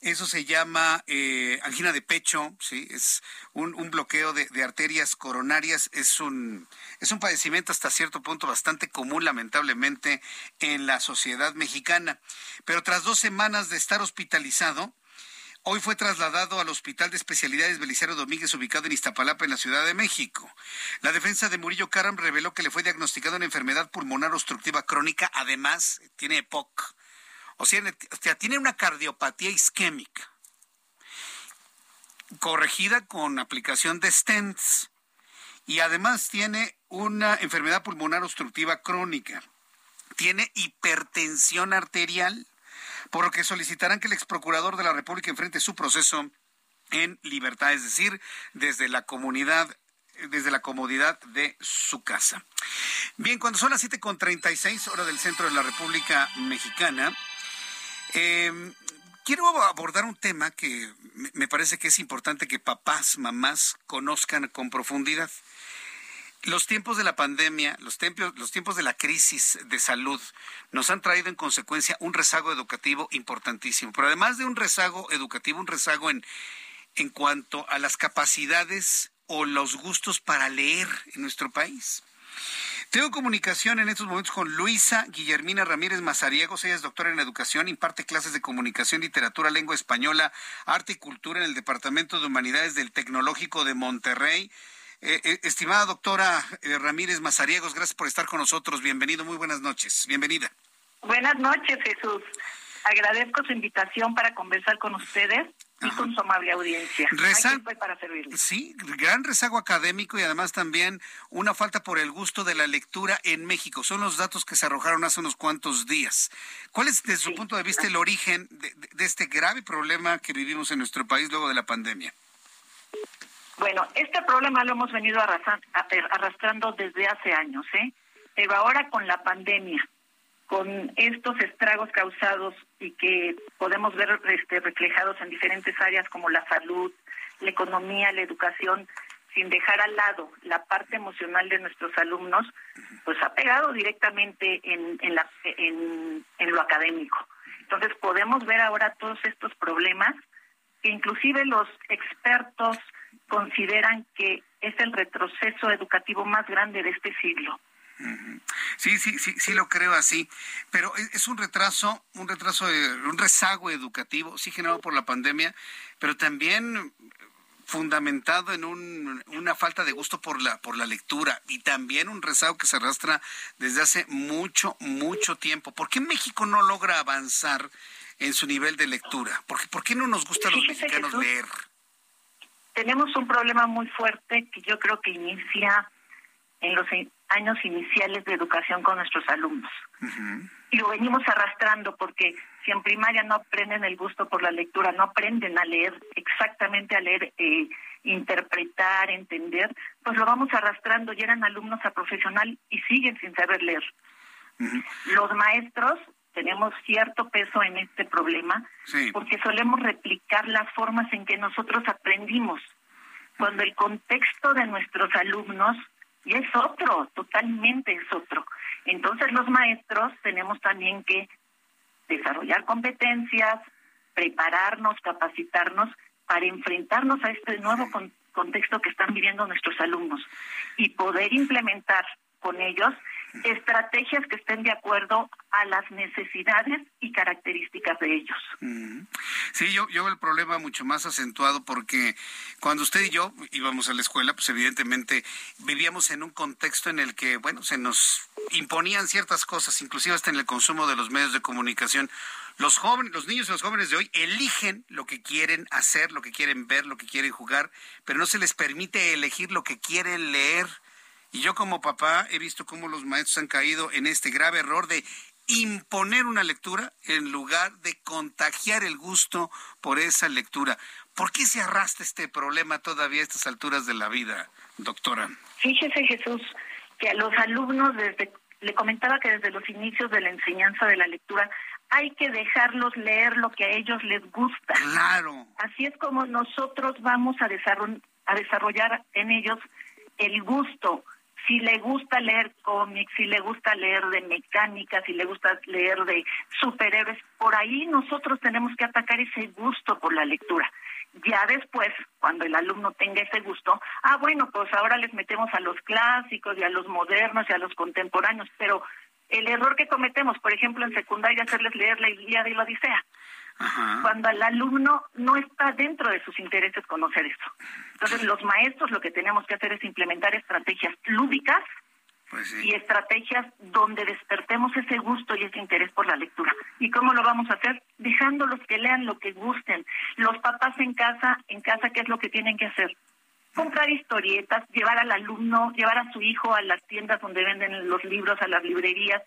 eso se llama eh, angina de pecho, sí, es un, bloqueo de, arterias coronarias, es un, es un padecimiento hasta cierto punto bastante común, lamentablemente, en la sociedad mexicana. Pero tras dos semanas de estar hospitalizado, Hoy fue trasladado al Hospital de Especialidades Belisario Domínguez, ubicado en Iztapalapa, en la Ciudad de México. La defensa de Murillo Karam reveló que le fue diagnosticada una enfermedad pulmonar obstructiva crónica, además tiene EPOC, o sea, tiene una cardiopatía isquémica corregida con aplicación de stents y además tiene una enfermedad pulmonar obstructiva crónica. Tiene hipertensión arterial, por lo que solicitarán que el ex procurador de la República enfrente su proceso en libertad, es decir, desde la comunidad desde la comodidad de su casa. Bien, cuando son las 7.36 hora del centro de la República Mexicana, eh, quiero abordar un tema que me parece que es importante que papás, mamás conozcan con profundidad. Los tiempos de la pandemia, los tiempos, los tiempos de la crisis de salud nos han traído en consecuencia un rezago educativo importantísimo. Pero además de un rezago educativo, un rezago en, en cuanto a las capacidades o los gustos para leer en nuestro país. Tengo comunicación en estos momentos con Luisa Guillermina Ramírez Mazariegos. Ella es doctora en educación, imparte clases de comunicación, literatura, lengua española, arte y cultura en el Departamento de Humanidades del Tecnológico de Monterrey. Eh, eh, estimada doctora eh, Ramírez Mazariegos, gracias por estar con nosotros. Bienvenido, muy buenas noches. Bienvenida. Buenas noches, Jesús. Agradezco su invitación para conversar con ustedes y con su amable audiencia. para Sí, gran rezago académico y además también una falta por el gusto de la lectura en México. Son los datos que se arrojaron hace unos cuantos días. ¿Cuál es, desde su punto de vista, el origen de, este grave problema que vivimos en nuestro país luego de la pandemia? Bueno, este problema lo hemos venido arrastrando desde hace años, ¿eh? Pero ahora con la pandemia, con estos estragos causados y que podemos ver este, reflejados en diferentes áreas como la salud, la economía, la educación, sin dejar al lado la parte emocional de nuestros alumnos, pues ha pegado directamente en, la, en, en lo académico. Entonces podemos ver ahora todos estos problemas que inclusive los expertos consideran que es el retroceso educativo más grande de este siglo. Sí, sí, sí, sí lo creo así, pero es un retraso, un retraso, un rezago educativo, sí generado por la pandemia, pero también fundamentado en un, una falta de gusto por la por la lectura y también un rezago que se arrastra desde hace mucho mucho tiempo. ¿Por qué México no logra avanzar en su nivel de lectura? ¿Por qué, por qué no nos gusta a los mexicanos leer? Tenemos un problema muy fuerte que yo creo que inicia en los años iniciales de educación con nuestros alumnos. Y lo venimos arrastrando porque si en primaria no aprenden el gusto por la lectura, no aprenden a leer, exactamente a leer, eh, interpretar, entender, pues lo vamos arrastrando, llegan alumnos a profesional y siguen sin saber leer. Los maestros tenemos cierto peso en este problema porque solemos replicar las formas en que nosotros aprendimos, cuando el contexto de nuestros alumnos y es otro, totalmente es otro. Entonces los maestros tenemos también que desarrollar competencias, prepararnos, capacitarnos para enfrentarnos a este nuevo contexto que están viviendo nuestros alumnos y poder implementar con ellos estrategias que estén de acuerdo a las necesidades y características de ellos. Sí, yo, yo el problema mucho más acentuado porque cuando usted y yo íbamos a la escuela, pues evidentemente vivíamos en un contexto en el que, bueno, se nos imponían ciertas cosas, inclusive hasta en el consumo de los medios de comunicación. Los jóvenes, los niños y los jóvenes de hoy eligen lo que quieren hacer, lo que quieren ver, lo que quieren jugar, pero no se les permite elegir lo que quieren leer. Y yo como papá he visto cómo los maestros han caído en este grave error de imponer una lectura en lugar de contagiar el gusto por esa lectura. ¿Por qué se arrastra este problema todavía a estas alturas de la vida, doctora? Fíjese Jesús, que a los alumnos desde le comentaba que desde los inicios de la enseñanza de la lectura hay que dejarlos leer lo que a ellos les gusta. Claro. Así es como nosotros vamos a, a desarrollar en ellos el gusto. Si le gusta leer cómics, si le gusta leer de mecánica, si le gusta leer de superhéroes, por ahí nosotros tenemos que atacar ese gusto por la lectura. Ya después, cuando el alumno tenga ese gusto, ah, bueno, pues ahora les metemos a los clásicos y a los modernos y a los contemporáneos, pero el error que cometemos, por ejemplo, en secundaria, hacerles leer la Ilíada y la Odisea. Cuando el alumno no está dentro de sus intereses conocer eso. Entonces, los maestros lo que tenemos que hacer es implementar estrategias lúdicas pues y estrategias donde despertemos ese gusto y ese interés por la lectura. ¿Y cómo lo vamos a hacer? Dejándolos que lean lo que gusten. Los papás en casa, en casa, ¿qué es lo que tienen que hacer? comprar historietas, llevar al alumno, llevar a su hijo a las tiendas donde venden los libros, a las librerías.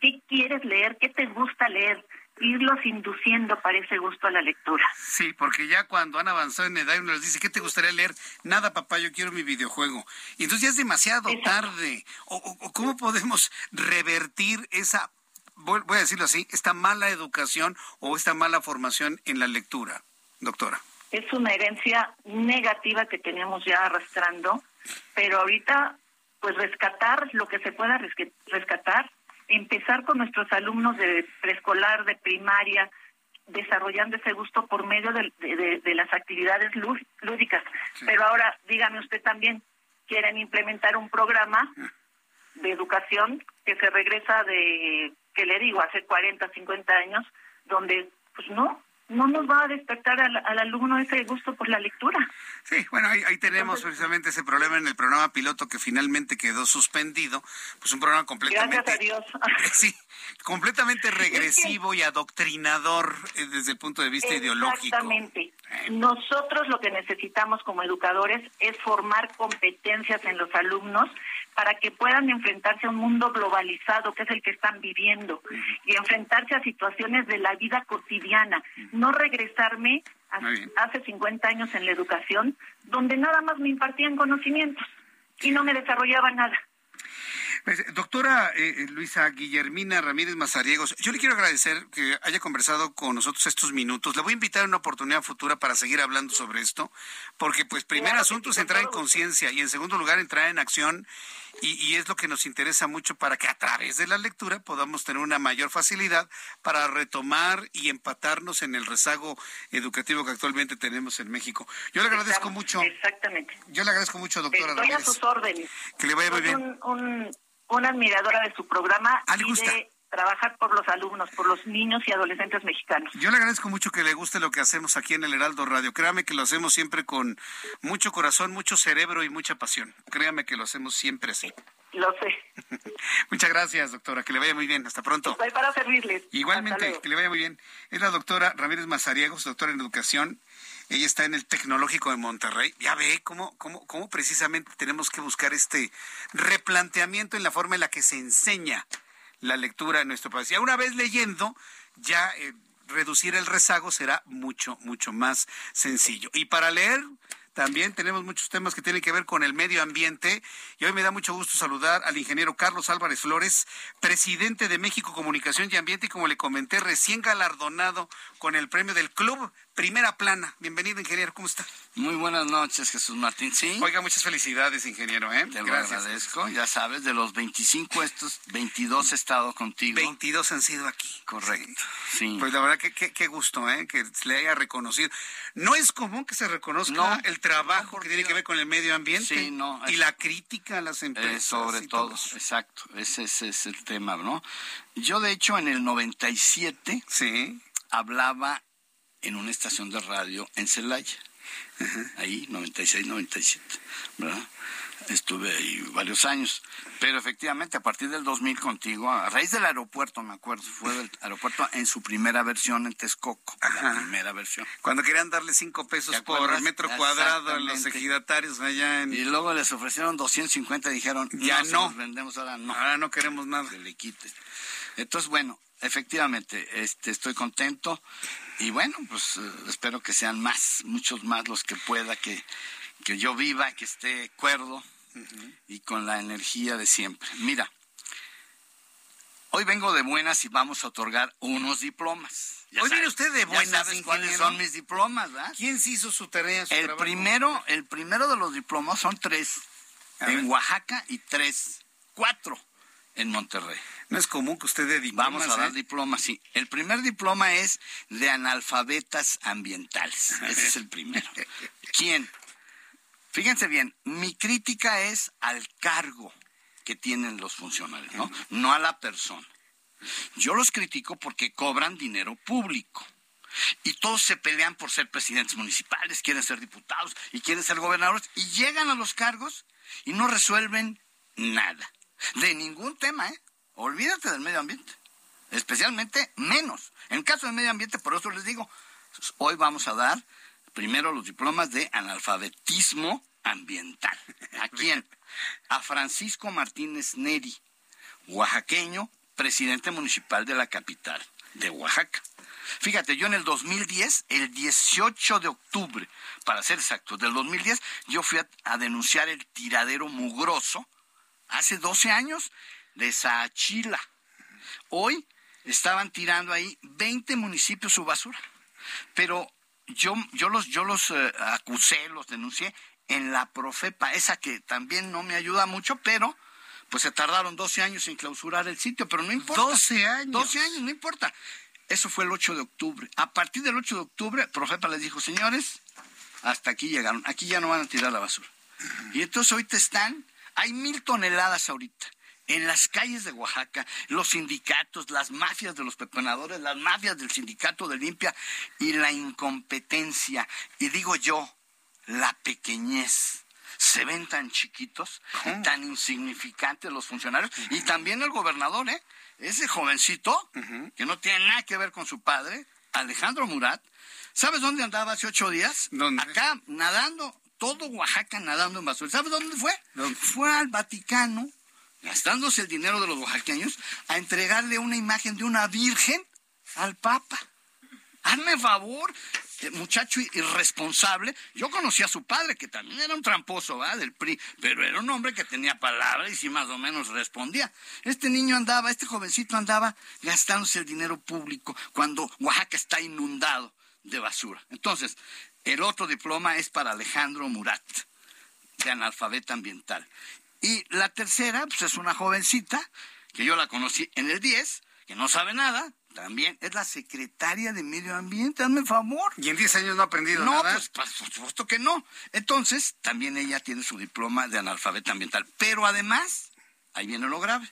¿Qué quieres leer? ¿Qué te gusta leer? Irlos induciendo para ese gusto a la lectura. Sí, porque ya cuando han avanzado en edad uno les dice, ¿qué te gustaría leer? Nada, papá, yo quiero mi videojuego. Y entonces ya es demasiado tarde. O, cómo podemos revertir esa, voy a decirlo así, esta mala educación o esta mala formación en la lectura, doctora? es una herencia negativa que tenemos ya arrastrando, pero ahorita pues rescatar lo que se pueda rescatar, empezar con nuestros alumnos de preescolar, de primaria, desarrollando ese gusto por medio de, las actividades lúdicas. Pero ahora, dígame usted también, quieren implementar un programa de educación que se regresa de, que le digo, hace 40, 50 años, donde pues no, no nos va a despertar al, alumno ese gusto por la lectura. Sí, bueno, ahí, tenemos precisamente ese problema en el programa piloto que finalmente quedó suspendido, pues un programa completamente... Gracias a Dios. sí, completamente regresivo y adoctrinador eh, desde el punto de vista ideológico. Exactamente. Nosotros lo que necesitamos como educadores es formar competencias en los alumnos para que puedan enfrentarse a un mundo globalizado, que es el que están viviendo, y enfrentarse a situaciones de la vida cotidiana. No regresarme a, hace 50 años en la educación, donde nada más me impartían conocimientos y no me desarrollaba nada. Pues, doctora eh, eh, Luisa Guillermina Ramírez Mazariegos, yo le quiero agradecer que haya conversado con nosotros estos minutos. Le voy a invitar a una oportunidad futura para seguir hablando sobre esto, porque pues primer asunto es entrar en conciencia y en segundo lugar entrar en acción y, es lo que nos interesa mucho para que a través de la lectura podamos tener una mayor facilidad para retomar y empatarnos en el rezago educativo que actualmente tenemos en México. Yo le agradezco mucho. Exactamente. Yo le agradezco mucho, doctora Estoy a sus órdenes. Que le vaya muy bien una admiradora de su programa ah, y de trabajar por los alumnos, por los niños y adolescentes mexicanos. Yo le agradezco mucho que le guste lo que hacemos aquí en el Heraldo Radio. Créame que lo hacemos siempre con mucho corazón, mucho cerebro y mucha pasión. Créame que lo hacemos siempre así. Lo sé. Muchas gracias, doctora. Que le vaya muy bien. Hasta pronto. Estoy para servirles. Igualmente, que le vaya muy bien. Es la doctora Ramírez Mazariegos, doctora en educación ella está en el Tecnológico de Monterrey. Ya ve cómo, cómo, cómo precisamente tenemos que buscar este replanteamiento en la forma en la que se enseña la lectura en nuestro país. Y una vez leyendo, ya eh, reducir el rezago será mucho, mucho más sencillo. Y para leer, también tenemos muchos temas que tienen que ver con el medio ambiente y hoy me da mucho gusto saludar al ingeniero Carlos Álvarez Flores, presidente de México Comunicación y Ambiente y como le comenté, recién galardonado con el premio del Club Primera Plana. Bienvenido, ingeniero, ¿cómo está? Muy buenas noches, Jesús Martín. Sí. Oiga, muchas felicidades, ingeniero. ¿eh? Te lo agradezco. Ya sabes, de los 25 estos, 22 he estado contigo. 22 han sido aquí. Correcto. Sí. Pues la verdad que qué gusto, ¿eh? Que le haya reconocido. No es común que se reconozca el trabajo que tiene que ver con el medio ambiente sí, no, y la crítica a las empresas. sobre todo, exacto. Ese, ese, es el tema, ¿no? Yo, de hecho, en el 97 sí. hablaba en una estación de radio en Celaya ahí, 96, 97, ¿verdad? Estuve ahí varios años, pero efectivamente a partir del 2000 contigo, a raíz del aeropuerto, me acuerdo, fue del aeropuerto en su primera versión en Texcoco, la primera versión. Cuando querían darle cinco pesos por metro cuadrado a los ejidatarios allá en... Y luego les ofrecieron 250 y dijeron, ya no, vendemos ahora no. Ahora no queremos nada. Que le quites. Entonces, bueno, efectivamente, este, estoy contento y bueno, pues eh, espero que sean más, muchos más los que pueda, que, que yo viva, que esté cuerdo y con la energía de siempre. Mira, hoy vengo de buenas y vamos a otorgar unos diplomas. hoy viene usted de buenas, ya sabes cuáles son mis diplomas, ¿verdad? ¿Quién se hizo su tarea? Su el primero, el primero de los diplomas son tres en Oaxaca y tres, cuatro en Monterrey. No es común que usted dé diplomas. Vamos a dar ¿eh? diplomas, sí. El primer diploma es de analfabetas ambientales. Ese es el primero. ¿Quién? Fíjense bien, mi crítica es al cargo que tienen los funcionarios, ¿no? No a la persona. Yo los critico porque cobran dinero público. Y todos se pelean por ser presidentes municipales, quieren ser diputados y quieren ser gobernadores y llegan a los cargos y no resuelven nada. De ningún tema, ¿eh? Olvídate del medio ambiente. Especialmente menos. En el caso del medio ambiente, por eso les digo, hoy vamos a dar primero los diplomas de analfabetismo ambiental. ¿A quién? A Francisco Martínez Neri, oaxaqueño, presidente municipal de la capital de Oaxaca. Fíjate, yo en el 2010, el 18 de octubre, para ser exacto, del 2010, yo fui a, a denunciar el tiradero mugroso, hace 12 años, de Saachila. Hoy estaban tirando ahí 20 municipios su basura. Pero yo, yo los, yo los eh, acusé, los denuncié en la Profepa, esa que también no me ayuda mucho, pero pues se tardaron 12 años en clausurar el sitio, pero no importa. 12 años. 12 años, no importa. Eso fue el 8 de octubre. A partir del 8 de octubre, Profepa les dijo, señores, hasta aquí llegaron, aquí ya no van a tirar la basura. Y entonces ahorita están, hay mil toneladas ahorita en las calles de Oaxaca, los sindicatos, las mafias de los pepenadores, las mafias del sindicato de limpia y la incompetencia. Y digo yo, la pequeñez. Se ven tan chiquitos tan insignificantes los funcionarios. Y también el gobernador, ¿eh? Ese jovencito, que no tiene nada que ver con su padre, Alejandro Murat. ¿Sabes dónde andaba hace ocho días? Acá, nadando, todo Oaxaca nadando en basura. ¿Sabes dónde fue? Fue al Vaticano gastándose el dinero de los oaxaqueños, a entregarle una imagen de una virgen al Papa. Hazme favor, eh, muchacho irresponsable. Yo conocí a su padre, que también era un tramposo ¿verdad? del PRI, pero era un hombre que tenía palabras y sí más o menos respondía. Este niño andaba, este jovencito andaba gastándose el dinero público cuando Oaxaca está inundado de basura. Entonces, el otro diploma es para Alejandro Murat, de analfabeta ambiental. Y la tercera, pues es una jovencita, que yo la conocí en el 10, que no sabe nada, también es la secretaria de Medio Ambiente, hazme favor. ¿Y en 10 años no ha aprendido no, nada? No, pues por supuesto que no. Entonces, también ella tiene su diploma de analfabeta ambiental. Pero además, ahí viene lo grave,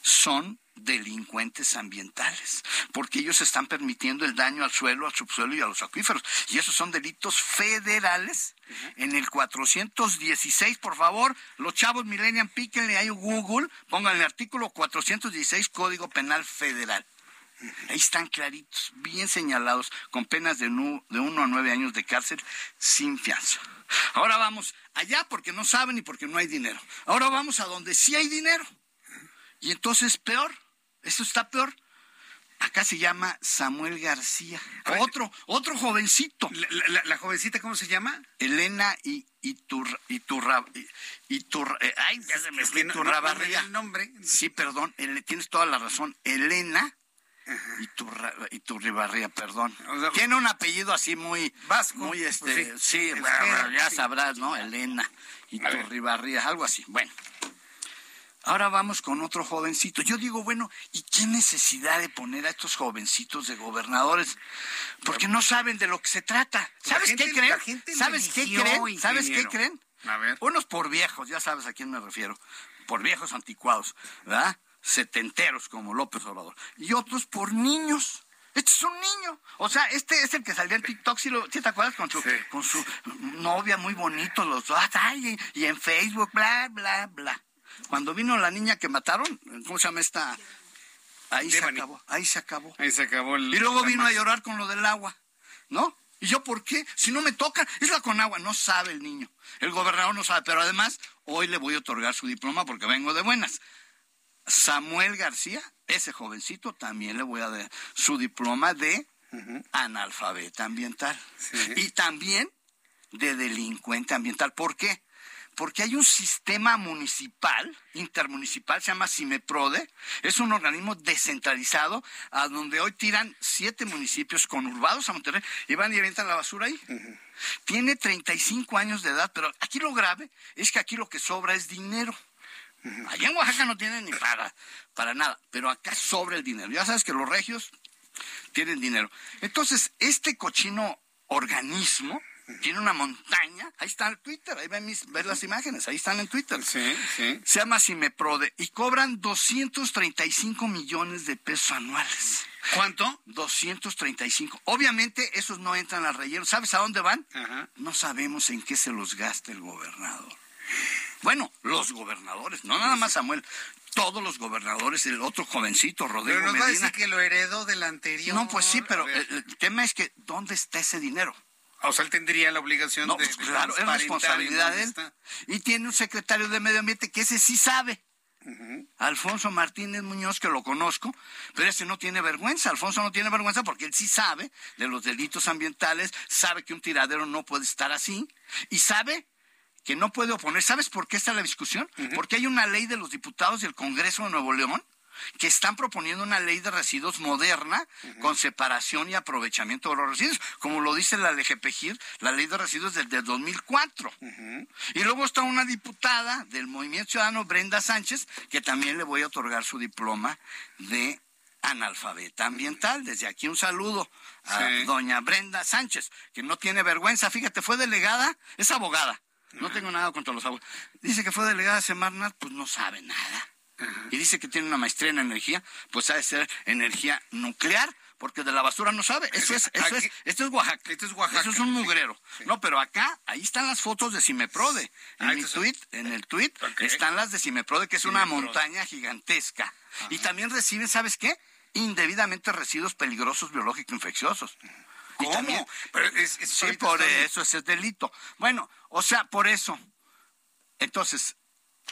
son delincuentes ambientales, porque ellos están permitiendo el daño al suelo, al subsuelo y a los acuíferos. Y esos son delitos federales. En el 416, por favor, los chavos millennium, píquenle ahí Google, pongan el artículo 416, Código Penal Federal. Ahí están claritos, bien señalados, con penas de, de uno a nueve años de cárcel sin fianza. Ahora vamos allá porque no saben y porque no hay dinero. Ahora vamos a donde sí hay dinero. Y entonces peor. Esto está peor. Acá se llama Samuel García. Otro, otro jovencito. ¿La, la, la jovencita cómo se llama? Elena y Iturra, Iturra, Iturra, eh, ay, ya se me no, no, el nombre. Sí, perdón, tienes toda la razón. Elena Iturra, Iturribarría, perdón. O sea, Tiene un apellido así muy Vasco. muy este, Pues sí, sí. ya sabrás, ¿no? Elena Iturribarría, algo así. Bueno. Ahora vamos con otro jovencito. Yo digo, bueno, ¿y qué necesidad de poner a estos jovencitos de gobernadores? Porque no saben de lo que se trata. ¿Sabes gente- qué creen? ¿Sabes qué creen? ¿Sabes qué creen? A ver. Unos por viejos, ya sabes a quién me refiero. Por viejos anticuados, ¿verdad? Setenteros como López Obrador. Y otros por niños. Este es un niño. O sea, este es el que salía en TikTok, ¿sí, lo, sí te acuerdas? Con su, con su novia muy bonito, los dos, ay, y, y en Facebook, bla, bla, bla. Cuando vino la niña que mataron, ¿cómo se llama esta? Ahí se acabó, ahí se acabó. Ahí se acabó el. Y luego vino a llorar con lo del agua, ¿no? ¿Y yo por qué? Si no me toca, es la con agua. No sabe el niño. El gobernador no sabe, pero además hoy le voy a otorgar su diploma porque vengo de buenas. Samuel García, ese jovencito, también le voy a dar su diploma de analfabeta ambiental. Y también de delincuente ambiental. ¿Por qué? Porque hay un sistema municipal, intermunicipal, se llama CIMEPRODE, es un organismo descentralizado a donde hoy tiran siete municipios conurbados a Monterrey y van y avientan la basura ahí. Tiene 35 años de edad, pero aquí lo grave es que aquí lo que sobra es dinero. Allá en Oaxaca no tienen ni para, para nada, pero acá sobra el dinero. Ya sabes que los regios tienen dinero. Entonces, este cochino organismo tiene una montaña, ahí está en Twitter, ahí ven, mis, las imágenes, ahí están en Twitter. Sí, sí. Se llama Cimeprode y cobran 235 millones de pesos anuales. ¿Cuánto? 235. Obviamente esos no entran al relleno. ¿Sabes a dónde van? No sabemos en qué se los gasta el gobernador. Bueno, los gobernadores, no nada más Samuel, todos los gobernadores, el otro jovencito, Rodrigo Pero nos va a decir que lo heredó del anterior. No, pues sí, pero el, el, tema es que ¿dónde está ese dinero? O sea, él tendría la obligación no, de, pues, claro, es responsabilidad de él. Y tiene un secretario de Medio Ambiente que ese sí sabe. Uh -huh. Alfonso Martínez Muñoz, que lo conozco, pero ese no tiene vergüenza. Alfonso no tiene vergüenza porque él sí sabe de los delitos ambientales, sabe que un tiradero no puede estar así y sabe que no puede oponer. ¿Sabes por qué está la discusión? Uh -huh. Porque hay una ley de los diputados del Congreso de Nuevo León que están proponiendo una ley de residuos moderna uh -huh. con separación y aprovechamiento de los residuos, como lo dice la LGPGIR, la ley de residuos del de 2004. Uh -huh. Y luego está una diputada del Movimiento Ciudadano, Brenda Sánchez, que también le voy a otorgar su diploma de analfabeta ambiental. Desde aquí un saludo a sí. doña Brenda Sánchez, que no tiene vergüenza. Fíjate, fue delegada, es abogada. No tengo nada contra los abogados. Dice que fue delegada de Semarnat, pues no sabe nada. Y dice que tiene una maestría en energía, pues ha de ser energía nuclear, porque de la basura no sabe. Eso es, eso es, esto es Oaxaca. Esto es Oaxaca. Eso es un mugrero. Sí, sí. No, pero acá, ahí están las fotos de Cimeprode. En ah, mi tweet, en el tweet, okay. están las de Cimeprode, que es una montaña gigantesca. Ajá. Y también reciben, ¿sabes qué? Indebidamente residuos peligrosos biológicos infecciosos. ¿Cómo? Y también, pero es, es sí, por eso ese es delito. Bueno, o sea, por eso. Entonces,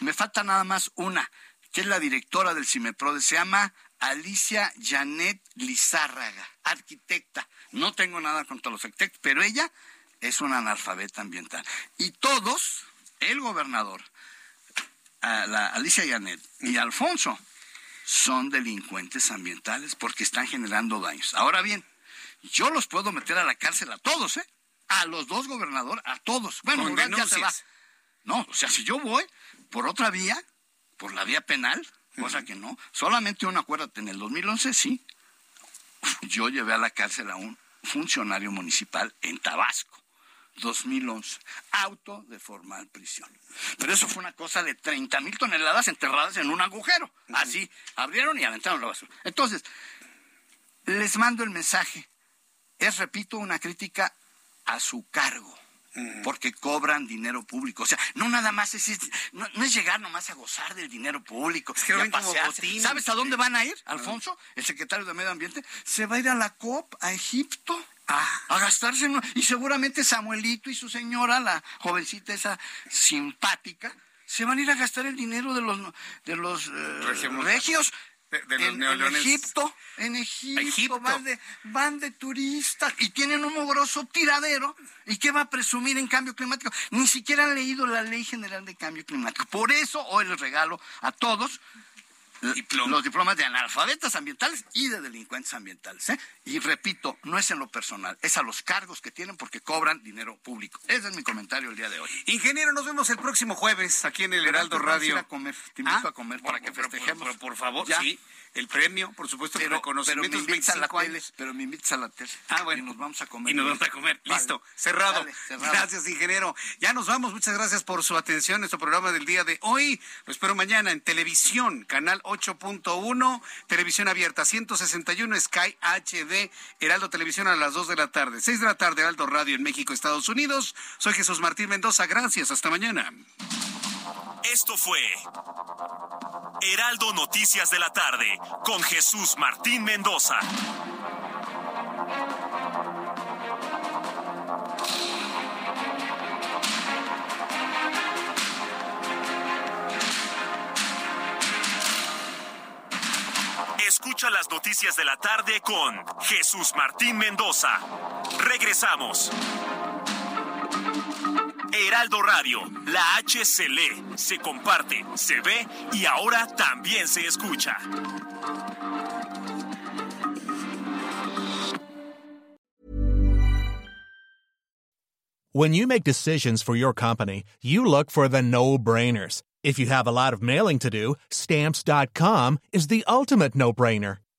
me falta nada más una que es la directora del CIMEPRODE, se llama Alicia Janet Lizárraga, arquitecta. No tengo nada contra los arquitectos, pero ella es una analfabeta ambiental. Y todos, el gobernador, la Alicia Janet y Alfonso, son delincuentes ambientales porque están generando daños. Ahora bien, yo los puedo meter a la cárcel a todos, ¿eh? A los dos gobernadores, a todos. Bueno, ya se va. No, o sea, si yo voy por otra vía, por la vía penal, cosa que no. Solamente uno, acuérdate, en el 2011 sí, yo llevé a la cárcel a un funcionario municipal en Tabasco. 2011, auto de formal prisión. Pero eso fue una cosa de 30 mil toneladas enterradas en un agujero. Así, abrieron y aventaron la basura. Entonces, les mando el mensaje. Es, repito, una crítica a su cargo porque cobran dinero público. O sea, no nada más es, no, no es llegar nomás a gozar del dinero público. Es que a como botín, ¿Sabes a dónde van a ir, Alfonso, el secretario de Medio Ambiente? Se va a ir a la COP, a Egipto. Ah. A gastarse, y seguramente Samuelito y su señora, la jovencita esa simpática, se van a ir a gastar el dinero de los, de los eh, regios de, de los en, en, Egipto, en Egipto, Egipto. Van, de, van de turistas y tienen un mugroso tiradero. ¿Y qué va a presumir en cambio climático? Ni siquiera han leído la Ley General de Cambio Climático. Por eso hoy les regalo a todos Diploma. los diplomas de analfabetas ambientales y de delincuentes ambientales. ¿eh? Y repito, no es en lo personal, es a los cargos que tienen porque cobran dinero público. Ese es mi comentario el día de hoy. Ingeniero, nos vemos el próximo jueves aquí en el Heraldo Radio. A comer. Te invito ¿Ah? a comer para que festejemos. Por, por, por favor, ¿Ya? sí. El premio, por supuesto, pero, reconocimiento pero me invitas a la tele, pero me invitas a la tele. Ah, bueno. Y nos vamos a comer. Y nos vamos a comer. Vale. Listo. Cerrado. Dale, cerrado. Gracias, ingeniero. Ya nos vamos. Muchas gracias por su atención. Nuestro programa del día de hoy. Lo espero mañana en televisión, canal 8.1, televisión abierta, 161 Sky HD, Heraldo Televisión a las 2 de la tarde. 6 de la tarde, Heraldo Radio en México, Estados Unidos. Soy Jesús Martín Mendoza. Gracias. Hasta mañana. Esto fue Heraldo Noticias de la tarde con Jesús Martín Mendoza. Escucha las noticias de la tarde con Jesús Martín Mendoza. Regresamos. Heraldo Radio, la H se lee, se comparte, se ve y ahora también se escucha. When you make decisions for your company, you look for the no-brainers. If you have a lot of mailing to do, stamps.com is the ultimate no-brainer.